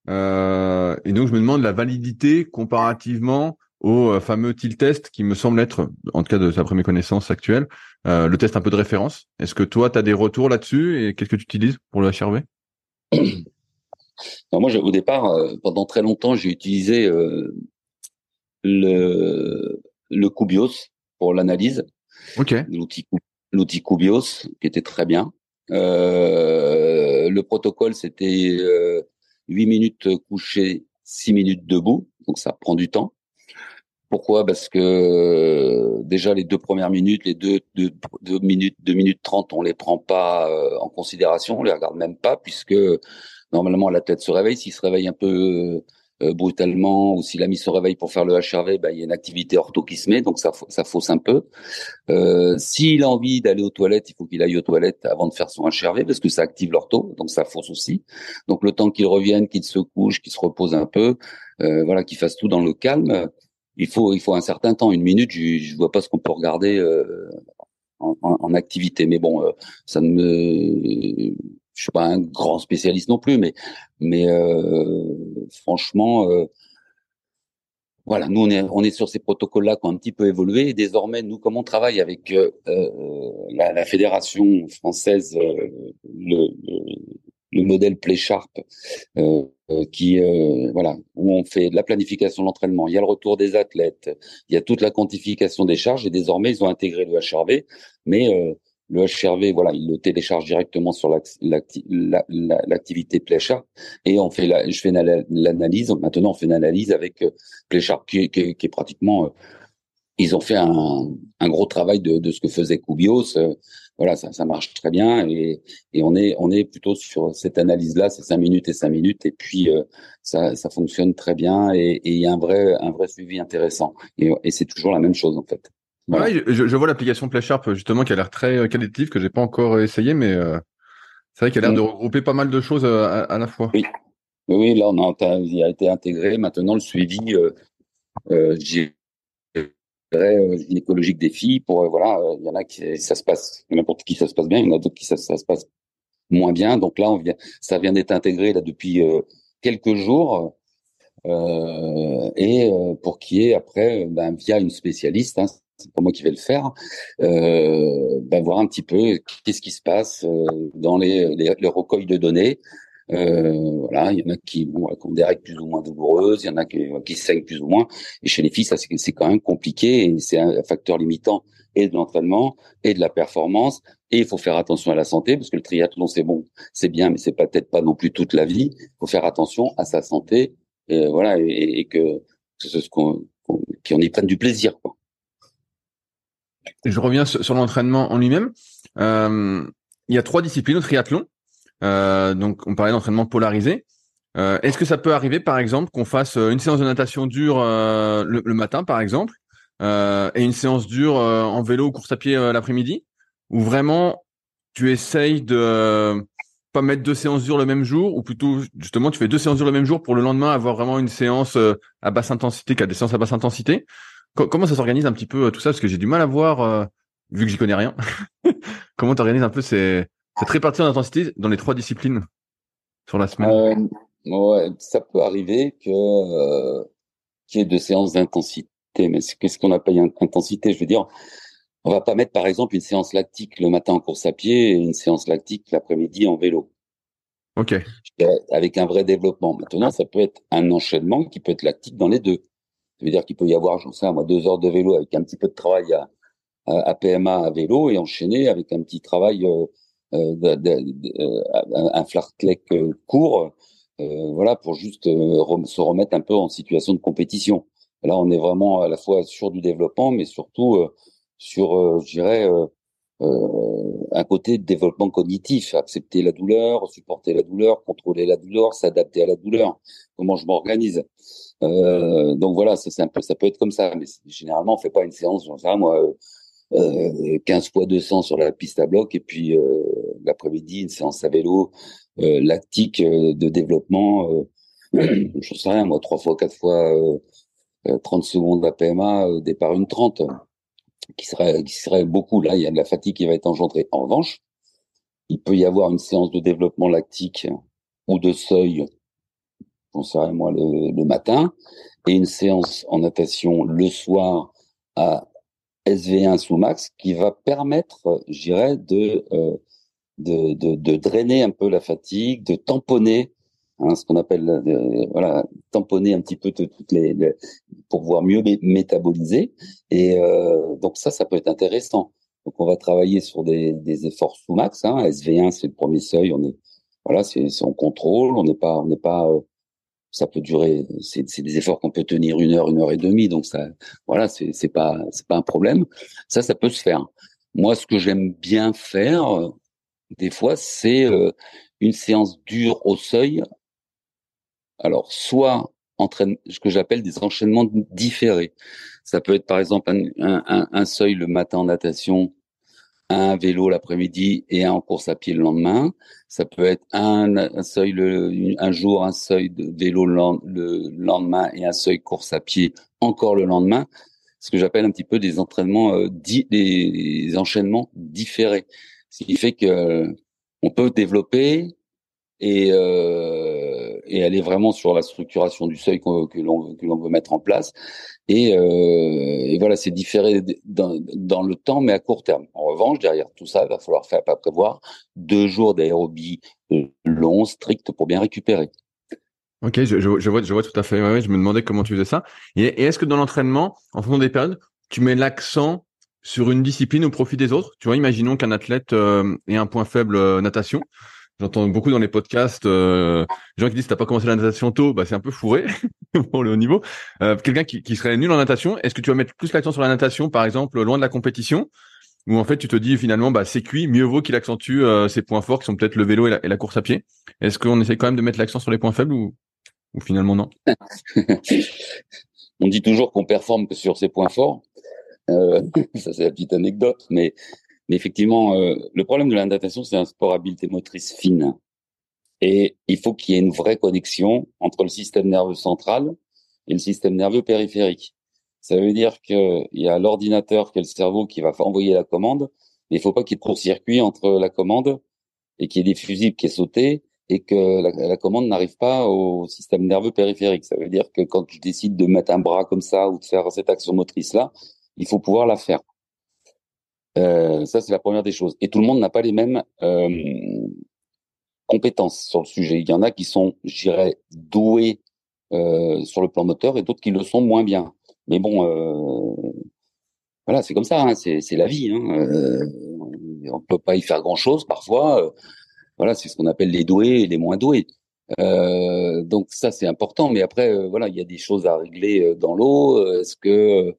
A: Euh, et donc je me demande la validité comparativement au fameux Tilt Test qui me semble être, en tout cas de sa première connaissance actuelle, le test un peu de référence. Est-ce que toi, tu as des retours là-dessus et qu'est-ce que tu utilises pour le HRV
B: moi, au départ, pendant très longtemps, j'ai utilisé le, le Cubios pour l'analyse.
A: Ok.
B: L'outil, l'outil Cubios qui était très bien. Euh, le protocole, c'était euh, 8 minutes couché, 6 minutes debout. Donc ça prend du temps. Pourquoi? Parce que déjà les deux premières minutes, les deux, deux, deux minutes, deux minutes trente, on les prend pas euh, en considération, on les regarde même pas, puisque normalement la tête se réveille. S'il se réveille un peu euh, brutalement ou si l'ami se réveille pour faire le HRV, ben, il y a une activité ortho qui se met, donc ça, ça fausse un peu. Euh, S'il a envie d'aller aux toilettes, il faut qu'il aille aux toilettes avant de faire son HRV parce que ça active l'ortho, donc ça fausse aussi. Donc le temps qu'il revienne, qu'il se couche, qu'il se repose un peu, euh, voilà, qu'il fasse tout dans le calme. Il faut, il faut un certain temps, une minute. Je, je vois pas ce qu'on peut regarder euh, en, en, en, activité, mais bon, euh, ça ne me je suis pas un grand spécialiste non plus, mais mais euh, franchement, euh, voilà, nous on est on est sur ces protocoles-là qui ont un petit peu évolué. Et désormais, nous, comme on travaille avec euh, euh la, la, fédération française, euh, le, le, le, modèle Play Sharp, euh, qui voilà, où on fait de la planification de l'entraînement, il y a le retour des athlètes, il y a toute la quantification des charges, et désormais ils ont intégré le HRV, mais le HRV, voilà, il le télécharge directement sur l'activité PlaySharp et on fait la, je fais l'analyse. Maintenant, on fait une analyse avec euh, PlaySharp qui, est pratiquement. Euh, ils ont fait un, gros travail de, ce que faisait Kubios. Euh, voilà, ça, marche très bien et, on est plutôt sur cette analyse-là, c'est cinq minutes et cinq minutes et puis ça, fonctionne très bien et il y a un vrai suivi intéressant et c'est toujours la même chose en fait.
A: Ouais, je, je, vois l'application PlaySharp justement qui a l'air très euh, qualitative, que j'ai pas encore essayé, mais euh, c'est vrai qu'elle a l'air de regrouper pas mal de choses euh, à, à, la fois.
B: Oui, oui là, on a, il a été intégré. Maintenant, le suivi, euh, euh, gynécologique des filles, pour voilà, il y en a qui ça se passe, n'importe qui ça se passe bien, il y en a d'autres qui ça, ça, se passe moins bien. Donc là, on vient, ça vient d'être intégré là depuis quelques jours. Euh, et pour qui est après ben, via une spécialiste hein, c'est pas moi qui vais le faire, euh, ben voir un petit peu qu'est-ce qui se passe euh, dans les, les, les, recueils de données. Euh, voilà, il y en a qui, bon, qui ont des règles plus ou moins douloureuses, il y en a qui, qui saignent plus ou moins. Et chez les filles, ça c'est quand même compliqué et c'est un facteur limitant et de l'entraînement et de la performance. Et il faut faire attention à la santé parce que le triathlon c'est bon, c'est bien, mais c'est peut-être pas non plus toute la vie. Il faut faire attention à sa santé, et voilà, et, et que, qu'on qu'on y prenne du plaisir, quoi
A: je reviens sur, l'entraînement en lui-même. Euh, il y a trois disciplines au triathlon. Euh, donc, on parlait d'entraînement polarisé. Euh, Est-ce que ça peut arriver, par exemple, qu'on fasse euh, une séance de natation dure euh, le, le, matin, par exemple, euh, et une séance dure en vélo ou course à pied l'après-midi, ou vraiment tu essayes de pas mettre deux séances dures le même jour, ou plutôt justement tu fais deux séances dures le même jour pour le lendemain avoir vraiment une séance à basse intensité, qui a des séances à basse intensité. Comment ça s'organise un petit peu euh, tout ça? Parce que j'ai du mal à voir, euh, vu que j'y connais rien. [laughs] Comment tu organises un peu ces, cette répartition d'intensité dans les trois disciplines sur la semaine?
B: Euh, ouais, Ça peut arriver que euh, qu'il y ait deux séances d'intensité. Mais qu'est-ce qu'on appelle intensité? Je veux dire, on va pas mettre par exemple une séance lactique le matin en course à pied et une séance lactique l'après-midi en vélo.
A: Ok.
B: Avec un vrai développement. Maintenant, ça peut être un enchaînement qui peut être lactique dans les deux. Ça veut dire qu'il peut y avoir, j'en sais, moi, deux heures de vélo avec un petit peu de travail à, à, PMA à vélo et enchaîner avec un petit travail, euh, euh, de, de, de, euh, un fartlek euh, court, euh, voilà, pour juste se remettre un peu en situation de compétition. Là, on est vraiment à la fois sur du développement, mais surtout sur, je dirais, un côté de développement cognitif, accepter la douleur, supporter la douleur, contrôler la douleur, s'adapter à la douleur. Comment je m'organise euh, donc voilà, ça, un peu, peut être comme ça, mais généralement on fait pas une séance, j'en sais moi, euh, 15 fois 200 sur la piste à bloc et puis euh, l'après-midi une séance à vélo lactique de développement. [clears throat] je sais rien, moi, trois fois, quatre fois 30 secondes à PMA, départ une 30, qui serait, qui serait beaucoup. Là, il y a de la fatigue qui va être engendrée. En revanche, il peut y avoir une séance de développement lactique ou de seuil, j'en rien, moi, le, le matin, et une séance en natation le soir à SV1 sous max qui va permettre, je dirais, de, euh, de, de, de, drainer un peu la fatigue, de tamponner hein, ce qu'on appelle, euh, voilà, tamponner un petit peu toutes les, pour pouvoir mieux métaboliser. Et euh, donc ça, ça peut être intéressant. Donc on va travailler sur des, des efforts sous max. Hein. SV1, c'est le premier seuil. On est, voilà, c'est en contrôle. On n'est pas, on n'est pas euh, ça peut durer. C'est des efforts qu'on peut tenir une heure, une heure et demie. Donc ça, voilà, c'est pas c'est pas un problème. Ça, ça peut se faire. Moi, ce que j'aime bien faire, euh, des fois, c'est euh, une séance dure au seuil. Alors, soit entraîne, ce que j'appelle des enchaînements différés. Ça peut être par exemple un, un, un seuil le matin en natation un vélo l'après-midi et un en course à pied le lendemain. Ça peut être un, seuil le, un jour, un seuil de vélo le, lendemain et un seuil course à pied encore le lendemain. Ce que j'appelle un petit peu des entraînements, euh, des, enchaînements différés. Ce qui fait que on peut développer et, euh, et aller vraiment sur la structuration du seuil que l'on veut mettre en place et, euh, voilà, c'est différé dans, le temps, mais à court terme. En revanche, derrière tout ça, il va falloir faire pas prévoir deux jours d'aérobie longs, stricts, pour bien récupérer.
A: Ok, je, vois, je tout à fait. Je me demandais comment tu faisais ça. Et, est-ce que dans l'entraînement, en fonction des périodes, tu mets l'accent sur une discipline au profit des autres? Tu vois, imaginons qu'un athlète euh, ait un point faible euh, natation. J'entends beaucoup dans les podcasts, euh, gens qui disent t'as pas commencé la natation tôt, bah c'est un peu fourré [laughs] pour le haut niveau. Euh, Quelqu'un qui, qui, serait nul en natation, est-ce que tu vas mettre plus l'accent sur la natation, par exemple, loin de la compétition, ou en fait tu te dis finalement bah c'est cuit, mieux vaut qu'il accentue euh, ses points forts qui sont peut-être le vélo et la, course à pied. Est-ce qu'on essaie quand même de mettre l'accent sur les points faibles ou, ou finalement non? [laughs]
B: On dit toujours qu'on performe que sur ses points forts. Euh, [laughs] ça c'est la petite anecdote, mais mais effectivement, euh, le problème de la natation, c'est un sport habileté motrice fine. Et il faut qu'il y ait une vraie connexion entre le système nerveux central et le système nerveux périphérique. Ça veut dire qu'il y a l'ordinateur qui est le cerveau qui va envoyer la commande, mais il faut pas qu'il y ait court-circuit entre la commande et qu'il y ait des fusibles qui est sauté et que la, la commande n'arrive pas au système nerveux périphérique. Ça veut dire que quand je décide de mettre un bras comme ça ou de faire cette action motrice là, il faut pouvoir la faire. Euh, ça, c'est la première des choses. Et tout le monde n'a pas les mêmes euh, compétences sur le sujet. Il y en a qui sont, je dirais, doués euh, sur le plan moteur et d'autres qui le sont moins bien. Mais bon, euh, voilà, c'est comme ça, hein, c'est la vie. Hein, euh, on peut pas y faire grand-chose parfois. Voilà, c'est ce qu'on appelle les doués et les moins doués. donc ça, c'est important. Mais après, voilà, il y a des choses à régler dans l'eau. Est-ce que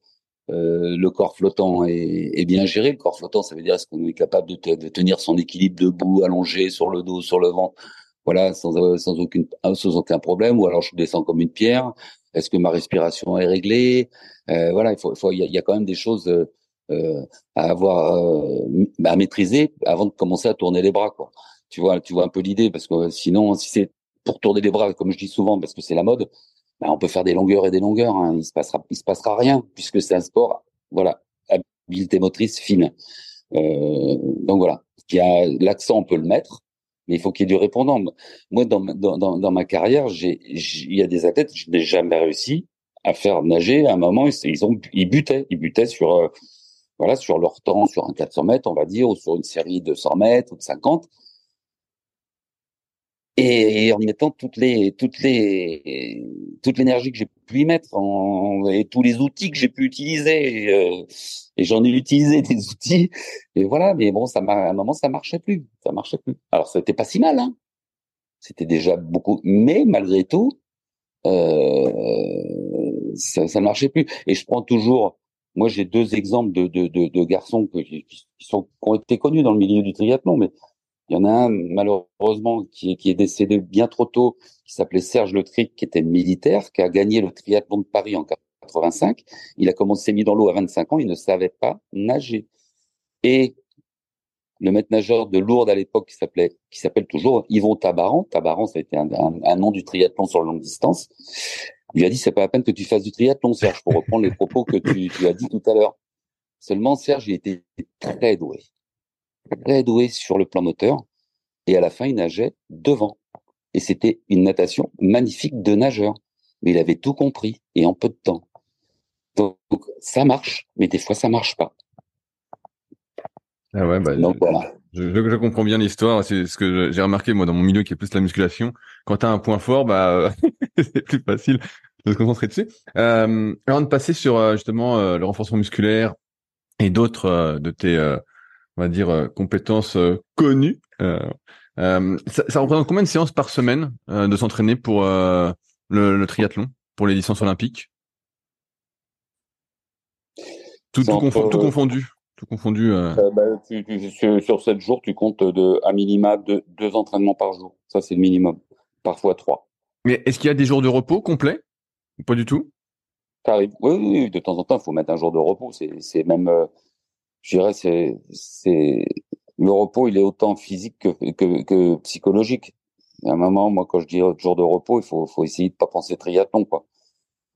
B: euh, le corps flottant est, est, bien géré. Le corps flottant, ça veut dire est-ce qu'on est capable de, de, tenir son équilibre debout, allongé sur le dos, sur le ventre, voilà, sans, euh, sans, aucune, ah, sans aucun problème. Ou alors je descends comme une pierre. Est-ce que ma respiration est réglée? Euh, Voilà, il faut, il faut, il y a, quand même des choses euh, à avoir, euh, à maîtriser avant de commencer à tourner les bras, quoi. Tu vois, tu vois un peu l'idée parce que sinon, si c'est pour tourner les bras, comme je dis souvent, parce que c'est la mode, ben, on peut faire des longueurs et des longueurs. Hein. Il se passera, il se passera rien puisque c'est un sport, voilà, habileté motrice fine. Euh, donc voilà, il y a l'accent, on peut le mettre, mais il faut qu'il y ait du répondant. Moi, dans, dans, dans, ma carrière, il y a des athlètes, je n'ai jamais réussi à faire nager. À un moment, ils, ont, ils butaient, ils butaient sur, euh, voilà, sur leur temps, sur un 400 mètres, on va dire, ou sur une série de 100 mètres ou de 50 et, en y mettant toutes les toutes les toute l'énergie que j'ai pu y mettre en, et tous les outils que j'ai pu utiliser et, euh, et j'en ai utilisé des [laughs] outils et voilà. Mais bon ça à un moment ça marchait plus. Ça marchait plus. Alors c'était pas si mal hein. C'était déjà beaucoup mais malgré tout euh, ça, ne marchait plus. Et je prends toujours moi j'ai deux exemples de de, de, de garçons qui, qui sont qui ont été connus dans le milieu du triathlon mais il y en a un, malheureusement, qui est, qui est décédé bien trop tôt, qui s'appelait Serge Le Tric, qui était militaire, qui a gagné le triathlon de Paris en 85. Il a commencé mis dans l'eau à 25 ans, il ne savait pas nager. Et le maître nageur de Lourdes à l'époque qui s'appelait, qui s'appelle toujours Yvon Tabaran. Tabaran, ça a été un, un, nom du triathlon sur longue distance. Il lui a dit, c'est pas la peine que tu fasses du triathlon, Serge, pour reprendre les propos que tu, tu as dit tout à l'heure. Seulement, Serge, il était très doué. Très doué sur le plan moteur. Et à la fin, il nageait devant. Et c'était une natation magnifique de nageur. Mais il avait tout compris et en peu de temps. Donc, ça marche, mais des fois, ça marche pas.
A: Ah ouais, bah, Donc, voilà. Je, je, comprends bien l'histoire. C'est ce que j'ai remarqué moi dans mon milieu qui est plus la musculation. Quand tu as un point fort, bah [laughs] c'est plus facile de se concentrer dessus. Euh, avant de passer sur euh, justement euh, le renforcement musculaire et d'autres euh, de tes, on va dire, compétences connues, ça, ça, représente combien de séances par semaine de s'entraîner pour le, le, triathlon, pour les licences olympiques? Tout, tout, tout confondu tout confondu. Euh...
B: Euh, bah, tu, tu, sur, 7 jours, tu comptes de, à minima de, deux entraînements par jour. Ça, c'est le minimum. Parfois trois.
A: Mais est-ce qu'il y a des jours de repos complets? Ou pas du tout?
B: Oui, oui, de temps en temps, il faut mettre un jour de repos. C'est même, euh, je dirais, c'est le repos, il est autant physique que, que, que psychologique. À un moment, moi, quand je dis jour de repos, il faut, faut essayer de pas penser triathlon, quoi.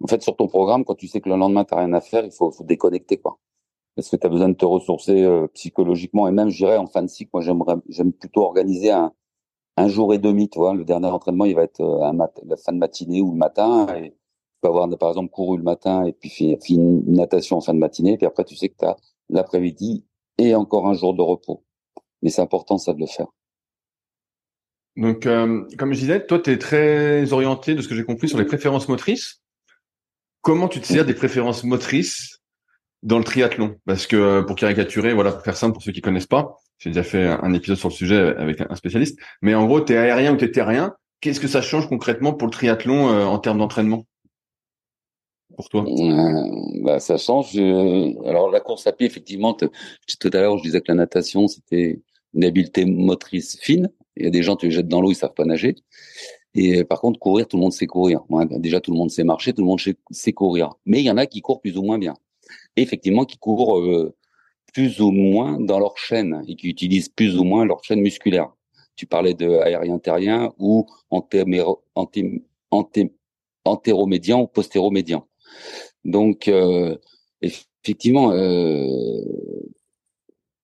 B: En fait, sur ton programme, quand tu sais que le lendemain, tu n'as rien à faire, il faut, faut déconnecter, quoi. Parce que tu as besoin de te ressourcer euh, psychologiquement. Et même je dirais en fin de cycle moi j'aimerais j'aime plutôt organiser un un jour et demi tu vois. Le dernier entraînement il va être euh, un mat la fin de matinée ou le matin. Et tu peux avoir par exemple couru le matin et puis fait, une natation en fin de matinée. Et puis après tu sais que tu as l'après-midi et encore un jour de repos mais c'est important ça de le faire
A: donc euh, comme je disais toi tu es très orienté de ce que j'ai compris sur les préférences motrices comment tu te sers des préférences motrices dans le triathlon? Parce que euh, pour caricaturer, voilà, pour faire simple pour ceux qui connaissent pas, j'ai déjà fait un épisode sur le sujet avec un spécialiste. Mais en gros, t'es aérien ou t'es terrien. Qu'est-ce que ça change concrètement pour le triathlon euh, en termes d'entraînement? Pour toi?
B: Euh, Ça change. alors la course à pied, effectivement, tout à l'heure, je disais que la natation, c'était une habileté motrice fine. Il y a des gens, tu les jettes dans l'eau, ils savent pas nager. Et par contre, courir, tout le monde sait courir. déjà, tout le monde sait marcher, tout le monde sait courir. Mais il y en a qui courent plus ou moins bien effectivement qui courent euh, plus ou moins dans leur chaîne et qui utilisent plus ou moins leur chaîne musculaire. Tu parlais de aérien-terrien ou antéromédian ou postéromédian. Donc, euh, effectivement, euh,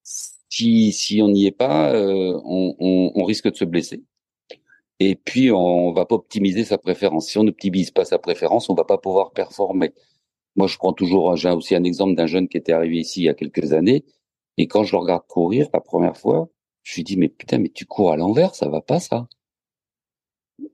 B: si, on n'y est pas, euh, on, risque de se blesser. Et puis, on va pas optimiser sa préférence. Si on n'optimise pas sa préférence, on va pas pouvoir performer. Moi, je prends toujours, j'ai aussi un exemple d'un jeune qui était arrivé ici il y a quelques années. Et quand je le regarde courir la première fois, je lui dis, mais putain, mais tu cours à l'envers, ça va pas, ça.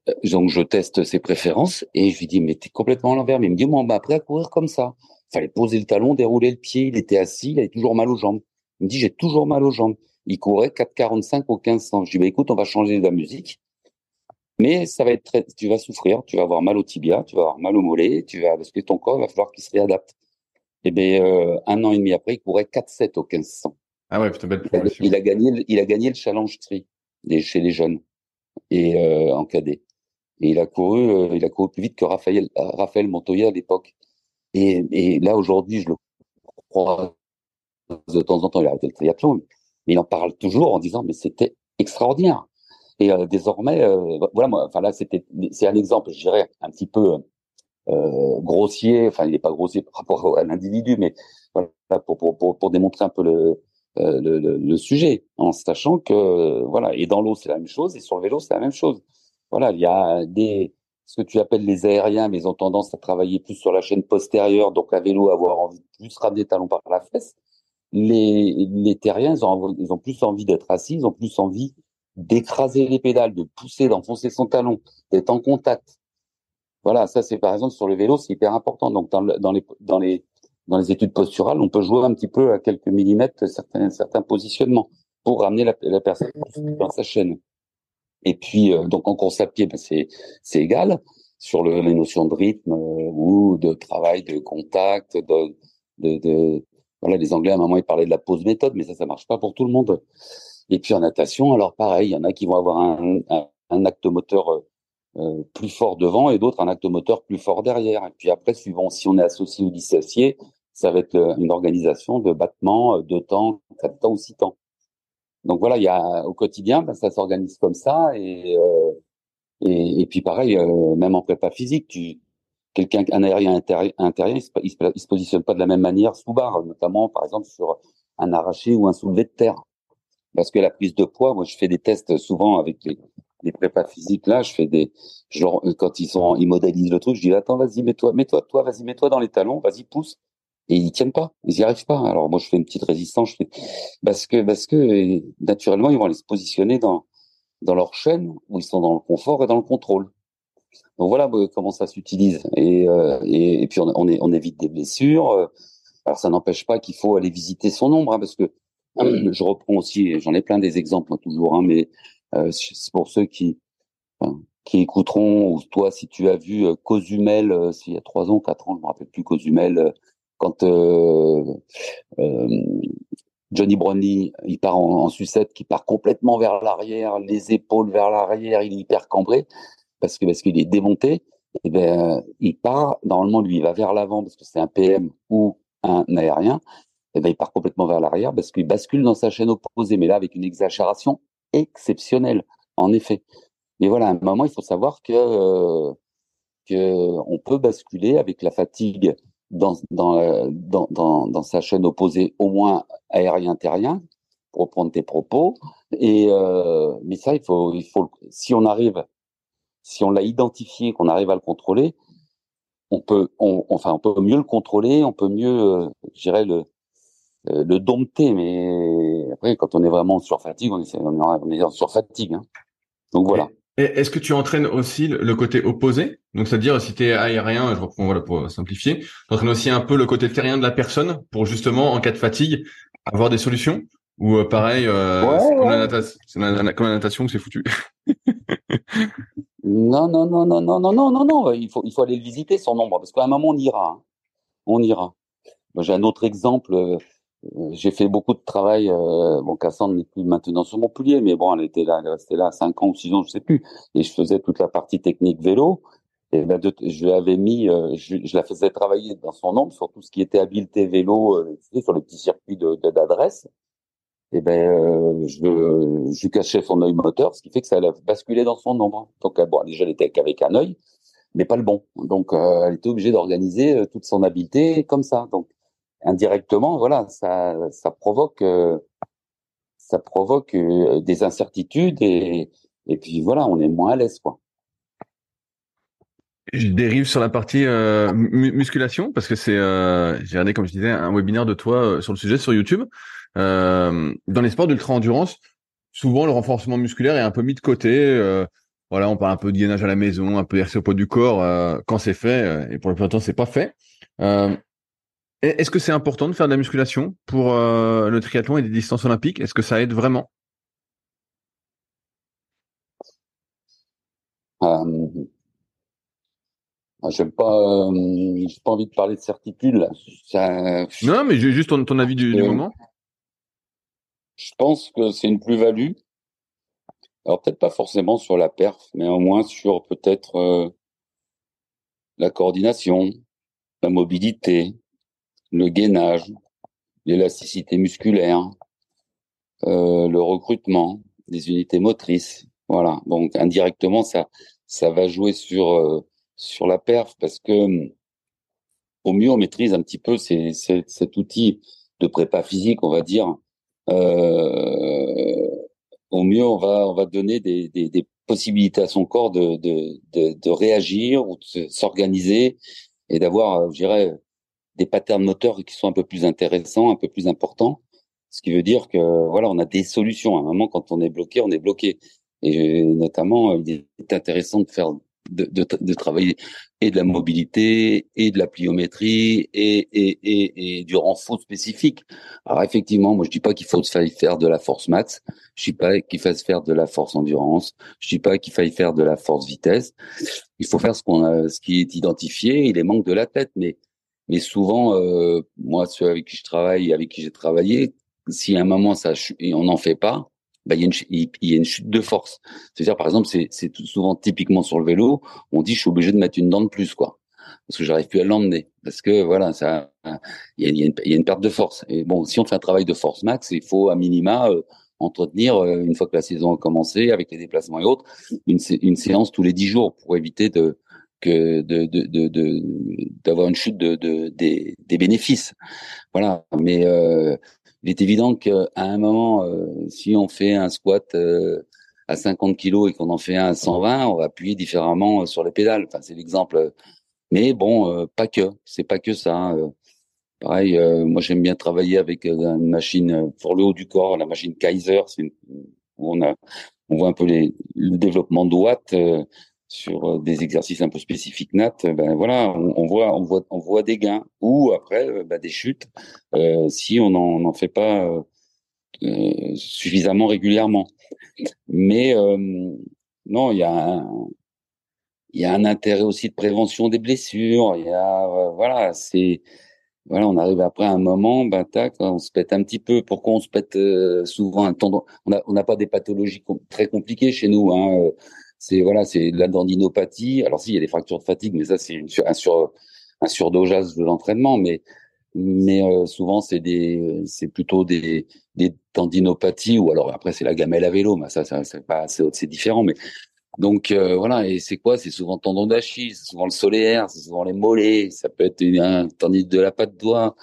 B: Euh, donc, je teste ses préférences et je lui dis, mais t'es complètement à l'envers. Mais il me dit, on m'a appris à courir comme ça. Il fallait poser le talon, dérouler le pied. Il était assis, il avait toujours mal aux jambes. Il me dit, j'ai toujours mal aux jambes. Il courait 4,45 au 1500. Je lui dis, bah, écoute, on va changer de la musique. Mais ça va être très, tu vas souffrir, tu vas avoir mal au tibia, tu vas avoir mal au mollet, tu vas, parce que ton corps va falloir qu'il se réadapte. Et eh bien, euh, un an et demi après, il courait 4-7 au 1500.
A: Ah ouais, putain, belle
B: progression. Il a gagné, il a gagné le challenge tri chez les jeunes et euh, en cadet. Et il a couru, euh, il a couru plus vite que Raphaël, Raphaël Montoya à l'époque. Et, là aujourd'hui, je le crois de temps en temps, il a arrêté le triathlon, mais il en parle toujours en disant mais c'était extraordinaire. Et euh, désormais, euh, voilà, moi, enfin là, c'était, c'est un exemple, je dirais, un petit peu grossier. Enfin, il n'est pas grossier par rapport à l'individu, mais voilà, pour, pour, pour, pour démontrer un peu le, le, le, sujet, en sachant que voilà, et dans l'eau c'est la même chose, et sur le vélo c'est la même chose. Voilà, il y a des ce que tu appelles les aériens, mais ils ont tendance à travailler plus sur la chaîne postérieure, donc à vélo avoir envie de plus ramener talons par la fesse. Les, les terriens, ils ont, ils ont plus envie d'être assis, ils ont plus envie d'écraser les pédales, de pousser, d'enfoncer son talon, d'être en contact. Voilà, ça c'est par exemple sur le vélo, c'est hyper important. Donc dans, dans, les dans les dans les études posturales, on peut jouer un petit peu à quelques millimètres certains certains positionnements pour ramener la, la personne dans sa chaîne. Et puis euh, donc en course à pied, ben, c'est c'est égal sur le, les notions de rythme euh, ou de travail, de contact, de, de, de voilà les Anglais à un moment ils parlaient de la pause méthode, mais ça ça marche pas pour tout le monde. Et puis en natation, alors pareil, il y en a qui vont avoir un, un, acte moteur euh, euh, plus fort devant et d'autres un acte moteur plus fort derrière. Et puis après, suivant si on est associé ou dissocié, ça va être euh, une organisation de battements, de temps, quatre temps ou six temps. Donc voilà, il y a au quotidien, ben, ça s'organise comme ça et, euh, et, et puis pareil, euh, même en prépa physique, tu quelqu'un un aérien intérieur, il, se, positionne pas de la même manière sous barre, notamment par exemple sur un arraché ou un soulevé de terre, parce que la prise de poids, moi je fais des tests souvent avec les, les prépas physiques là, je fais des genre quand ils sont ils modélisent le truc, je dis attends vas-y mets-toi mets-toi toi vas-y mets-toi dans les talons, vas-y pousse et ils tiennent pas, ils y arrivent pas. Alors moi je fais une petite résistance, je fais parce que parce que naturellement ils vont aller se positionner dans dans leur chaîne où ils sont dans le confort et dans le contrôle. Donc voilà comment ça s'utilise et, euh, et, et puis on, on, est, on évite des blessures. Alors ça n'empêche pas qu'il faut aller visiter son ombre hein, parce que je reprends aussi, j'en ai plein des exemples hein, toujours, hein, mais euh, c'est pour ceux qui enfin, qui écouteront ou toi si tu as vu euh, Cozumel euh, s'il y a trois ans, quatre ans, je me rappelle plus Cozumel euh, quand euh, euh, Johnny Brownlee, il part en, sucette, qui part complètement vers l'arrière, les épaules vers l'arrière, il est hyper cambré parce que parce qu'il est démonté. Et eh ben, il part normalement lui, il va vers l'avant parce que c'est un PM ou un aérien. Et eh ben, il part complètement vers l'arrière parce qu'il bascule dans sa chaîne opposée, mais là avec une exagération exceptionnelle, en effet. Mais voilà, à un moment, il faut savoir que euh, peut basculer avec la fatigue dans, dans, dans, dans, dans sa chaîne opposée, au moins aérien-terrien, pour reprendre tes propos. Et euh, mais ça, il faut, il faut, si on arrive, si on l'a identifié, qu'on arrive à le contrôler, on peut, on, enfin, on peut mieux le contrôler, on peut mieux, euh, je dirais le, euh, le dompter. Mais après, quand on est vraiment sur fatigue, on est, on est en surfatigue. Hein. Donc voilà.
A: Est-ce que tu entraînes aussi le côté opposé? Donc, c'est-à-dire, si tu es aérien, je reprends voilà, pour simplifier, tu entraînes aussi un peu le côté terrien de la personne pour justement, en cas de fatigue, avoir des solutions? Ou euh, pareil, euh, ouais, c'est, comme la natation, c'est la, comme la natation que c'est foutu [laughs]
B: Non, non, non, non, non, non, non, non, non, il faut, il faut aller le visiter, son nombre, parce qu'à un moment, on ira. Hein. On ira. J'ai un autre exemple. J'ai fait beaucoup de travail. Euh, bon, Cassandre n'est plus maintenant sur Montpellier, mais bon, elle était là, elle restait là cinq ans ou six ans, je sais plus. Et je faisais toute la partie technique vélo. Et ben, de, je l'avais mis, euh, je, je, la faisais travailler dans son ombre sur tout ce qui était habileté vélo, euh, sur les petits circuits de d'adresse. Et ben, euh, je, je cachais son œil moteur, ce qui fait que ça allait basculer dans son ombre. Donc, euh, bon, déjà, elle était qu'avec un œil, mais pas le bon. Donc, euh, elle était obligée d'organiser toute son habileté comme ça. Donc, indirectement, voilà, ça, ça provoque, euh, ça provoque euh, des incertitudes et, et puis voilà, on est moins à l'aise, quoi.
A: Je dérive sur la partie euh, musculation parce que c'est, euh, j'ai regardé comme je disais un webinaire de toi euh, sur le sujet sur YouTube. Dans les sports d'ultra endurance, souvent le renforcement musculaire est un peu mis de côté. voilà, on parle un peu de gainage à la maison, un peu d'exercice au poids du corps quand c'est fait, et pour le plus temps c'est pas fait. Est-ce que c'est important de faire de la musculation pour euh, le triathlon et des distances olympiques? Est-ce que ça aide vraiment?
B: Euh, J'aime pas, euh, j'ai pas envie de parler de certitude là.
A: Ça, non, mais j'ai juste ton, ton avis du, du, moment.
B: Je pense que c'est une plus-value. Alors peut-être pas forcément sur la perf, mais au moins sur peut-être euh, la coordination, la mobilité, le gainage, l'élasticité musculaire, euh, le recrutement des unités motrices. Voilà. Donc indirectement, ça, ça va jouer sur euh, sur la perf parce que au mieux on maîtrise un petit peu cet outil de prépa physique, on va dire. Euh, au mieux on va on va donner des, des, des possibilités à son corps de de, de, de réagir ou de s'organiser et d'avoir, je dirais, des patterns moteurs qui sont un peu plus intéressants, un peu plus importants. Ce qui veut dire que voilà, on a des solutions. À un moment, quand on est bloqué, on est bloqué. Et notamment, il est intéressant de faire de, travailler et de la mobilité et de la pliométrie et, et, et, et du renfort spécifique. Alors effectivement, moi je dis pas qu'il faut faire de la force max, je dis pas qu'il fasse faire de la force endurance, je dis pas qu'il faille faire de la force vitesse. Il faut faire ce qu'on a, ce qui est identifié et les manques de la tête. Mais mais souvent, euh, moi, ceux avec qui je travaille, avec qui j'ai travaillé, si à un moment ça et on n'en fait pas, bah, il, y a une, chute de force. C'est-à-dire, par exemple, c'est, souvent typiquement sur le vélo, on dit je suis obligé de mettre une dent de plus, quoi, parce que j'arrive plus à l'emmener, parce que voilà, ça, il y a, une, perte de force. Et bon, si on fait un travail de force max, il faut à minima euh, entretenir une fois que la saison a commencé avec les déplacements et autres une, une séance tous les dix jours pour éviter de d'avoir une chute de, de des, bénéfices. Voilà. Mais euh, il est évident qu'à un moment, euh, si on fait un squat euh, à 50 kilos et qu'on en fait un à 120, on va appuyer différemment sur les pédales. C'est l'exemple. Mais bon, pas que. C'est pas que ça. Hein. Pareil, moi j'aime bien travailler avec une machine pour le haut du corps, la machine Kaiser. Où on voit un peu le développement de watts sur euh, des exercices un peu spécifiques nat, euh, ben voilà, on, voit, on voit, on voit des gains ou après euh, ben des chutes si on n'en fait pas suffisamment régulièrement. Mais non, il y a il y a un intérêt aussi de prévention des blessures. Il y a voilà, c'est voilà, on arrive après un moment, ben tac, on se pète un petit peu. Pourquoi on se pète souvent un tendon? On n'a on pas des pathologies très compliquées chez nous. Hein c'est voilà, c'est la tendinopathie. Alors si, il y a des fractures de fatigue, mais ça c'est une, un sur un surdosage de l'entraînement, mais mais euh, souvent c'est des c'est plutôt des des tendinopathies ou alors après c'est la gamelle à vélo, mais ça, c'est pas c'est différent, mais donc euh, voilà, et c'est quoi? C'est souvent tendon d'Achille, c'est souvent le solaire, c'est souvent les mollets, ça peut être un tendinite de la patte doigt,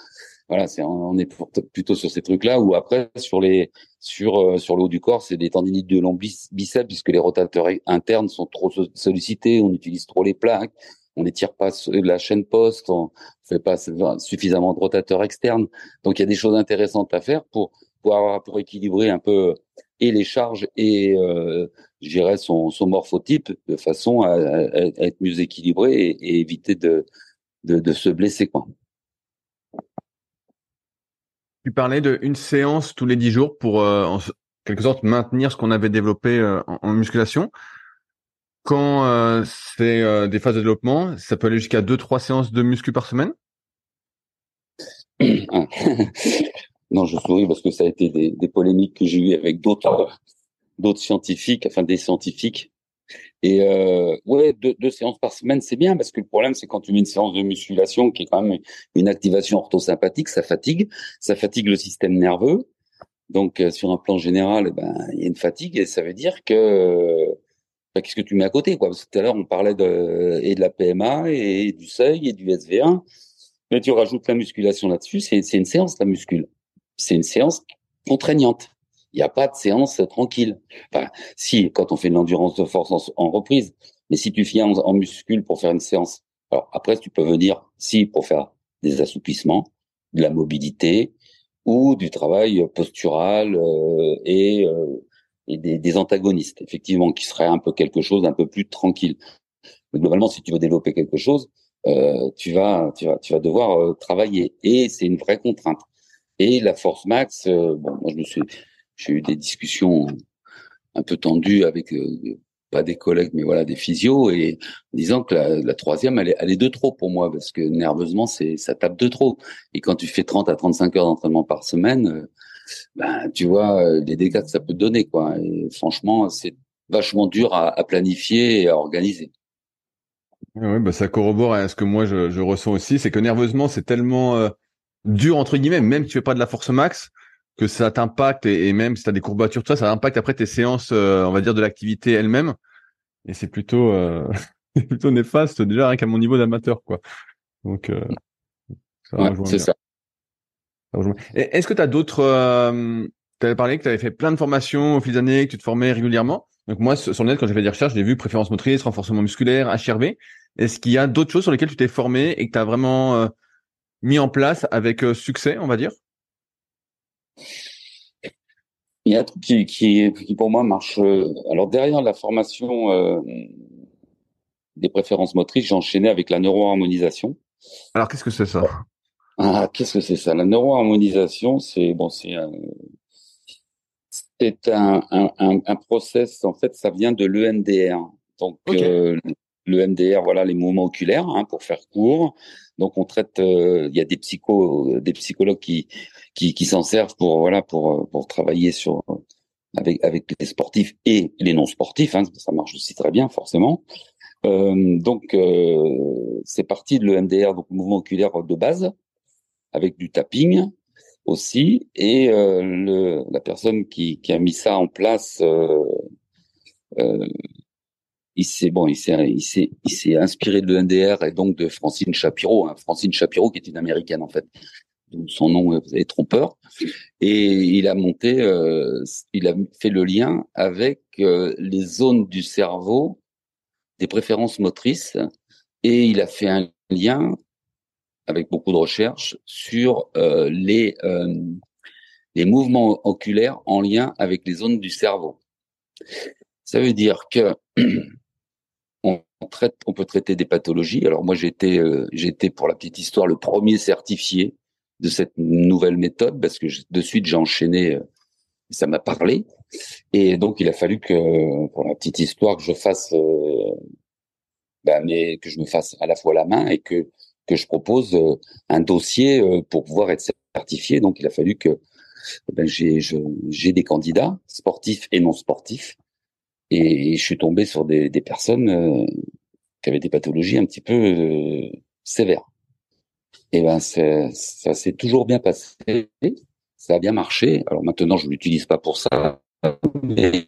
B: voilà, c'est on est plutôt sur ces trucs-là. Ou après sur les sur euh, sur le haut du corps, c'est des tendinites de long biceps puisque les rotateurs internes sont trop sollicités, on utilise trop les plaques, on n'étire pas la chaîne poste, on fait pas suffisamment de rotateurs externes. Donc il y a des choses intéressantes à faire pour pour avoir, pour équilibrer un peu et les charges et euh, son morphotype de façon à, être mieux équilibré et, et éviter de, de, de se blesser quoi.
A: Tu parlais d'une séance tous les dix jours pour, euh, en quelque sorte, maintenir ce qu'on avait développé euh, en, musculation. Quand euh, c'est des phases de développement, ça peut aller jusqu'à deux, trois séances de muscu par semaine? [coughs] [laughs]
B: Non, je souris parce que ça a été des, des polémiques que j'ai eues avec d'autres d'autres scientifiques, enfin des scientifiques et euh, ouais, deux, deux, séances par semaine, c'est bien parce que le problème, c'est quand tu mets une séance de musculation qui est quand même une activation orthosympathique, ça fatigue, ça fatigue le système nerveux. Donc euh, sur un plan général, eh ben il y a une fatigue et ça veut dire que ben, qu'est-ce que tu mets à côté quoi? Parce que tout à l'heure on parlait de et de la PMA et du seuil et du SV1, mais tu rajoutes la musculation là-dessus, c'est une séance la muscule, c'est une séance contraignante. Il n'y a pas de séance tranquille. Enfin, si, quand on fait de l'endurance de force en, reprise, mais si tu viens en, en, muscule pour faire une séance, alors après, tu peux venir, si, pour faire des assouplissements, de la mobilité ou du travail postural euh, et, euh, et des, des, antagonistes, effectivement, qui serait un peu quelque chose d'un peu plus tranquille. Mais globalement, si tu veux développer quelque chose, euh, tu vas, tu vas, tu vas devoir euh, travailler et c'est une vraie contrainte. Et la force max, euh, bon, moi je me suis, j'ai eu des discussions un peu tendues avec euh, pas des collègues, mais voilà des physios, et en disant que la, troisième, elle est, de trop pour moi parce que nerveusement, c'est ça tape de trop. Et quand tu fais 30 à 35 heures d'entraînement par semaine, euh, ben tu vois euh, les dégâts que ça peut donner, quoi. Et franchement, c'est vachement dur à, planifier et à organiser.
A: Oui, bah ça corrobore à ce que moi je, je ressens aussi, c'est que nerveusement c'est tellement dur entre guillemets, même si tu fais pas de la force max, que ça t'impacte et, même si tu as des courbatures, tout ça, ça impacte après tes séances, euh, on va dire, de l'activité elle-même. Et c'est plutôt, euh, [laughs] plutôt néfaste déjà rien qu'à mon niveau d'amateur, quoi. Donc, euh,
B: c'est ça.
A: Est-ce que tu as d'autres... Euh, tu avais parlé que tu avais fait plein de formations au fil des années, que tu te formais régulièrement. Donc moi, sur le net, quand j'ai fait des recherches, j'ai vu préférence motrice, renforcement musculaire, HRV. Est-ce qu'il y a d'autres choses sur lesquelles tu t'es formé et que tu as vraiment mis en place avec succès, on va dire?
B: Il y a un truc qui, qui, qui pour moi marche. Euh, alors derrière la formation euh, des préférences motrices, j'ai enchaîné avec la neuroharmonisation.
A: Alors qu'est-ce que c'est ça?
B: Ah, qu'est-ce que c'est ça? La neuroharmonisation, c'est bon, c'est un, c'est un, un, un, process. En fait, ça vient de l'EMDR. Donc euh, l'EMDR, voilà les mouvements oculaires, hein, pour faire court. Donc on traite. Euh, il y a des psychos, des psychologues qui qui, qui s'en servent pour voilà pour pour travailler sur avec avec les sportifs et les non sportifs. Hein, ça marche aussi très bien forcément. Euh, donc euh, c'est parti de l'EMDR, donc mouvement oculaire de base, avec du tapping. aussi. Et le, la personne qui, qui, a mis ça en place, il s'est bon, il s'est, il s'est, il s'est inspiré de l'ENDR et donc de Francine Shapiro. Hein. Francine Shapiro, qui est une américaine en fait, son nom est trompeur. Et il a monté, euh, il a fait le lien avec euh, les zones du cerveau, des préférences motrices, et il a fait un lien avec beaucoup de recherches sur euh, les les mouvements oculaires en lien avec les zones du cerveau. Ça veut dire que [clears throat] on traite, on peut traiter des pathologies. Alors moi j'étais, j'étais pour la petite histoire le premier certifié de cette nouvelle méthode parce que de suite j'ai enchaîné, euh, ça m'a parlé et donc il a fallu que pour la petite histoire que je fasse, euh, bah, mais que je me fasse à la fois la main et que que je propose euh, un dossier pour pouvoir être certifié. Donc il a fallu que ben, j'ai des candidats sportifs et non sportifs et, je suis tombé sur des personnes qui avaient des pathologies un petit peu sévères. Eh ben ça s'est toujours bien passé, ça a bien marché. Alors maintenant je l'utilise pas pour ça, mais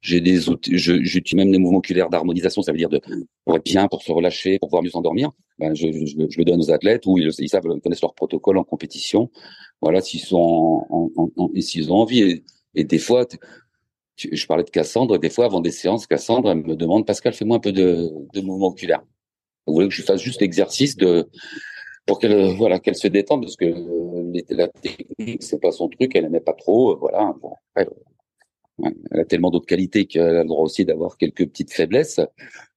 B: j'ai des outils, j'utilise même des mouvements oculaires d'harmonisation, ça veut dire de pour être bien, pour se relâcher, pour pouvoir mieux s'endormir. Ben je, le donne aux athlètes ou ils, savent, ils connaissent leur protocole en compétition. Voilà, s'ils sont en, en, s'ils ont envie. Et des fois, je parlais de Cassandre, des fois, avant des séances, Cassandre, elle me demande, Pascal, fais-moi un peu de, de mouvement oculaire. Vous voulez que je fasse juste l'exercice de, pour qu'elle, voilà, qu'elle se détende, parce que la technique, c'est pas son truc, elle n'aimait pas trop, voilà. elle, a tellement d'autres qualités qu'elle a le droit aussi d'avoir quelques petites faiblesses.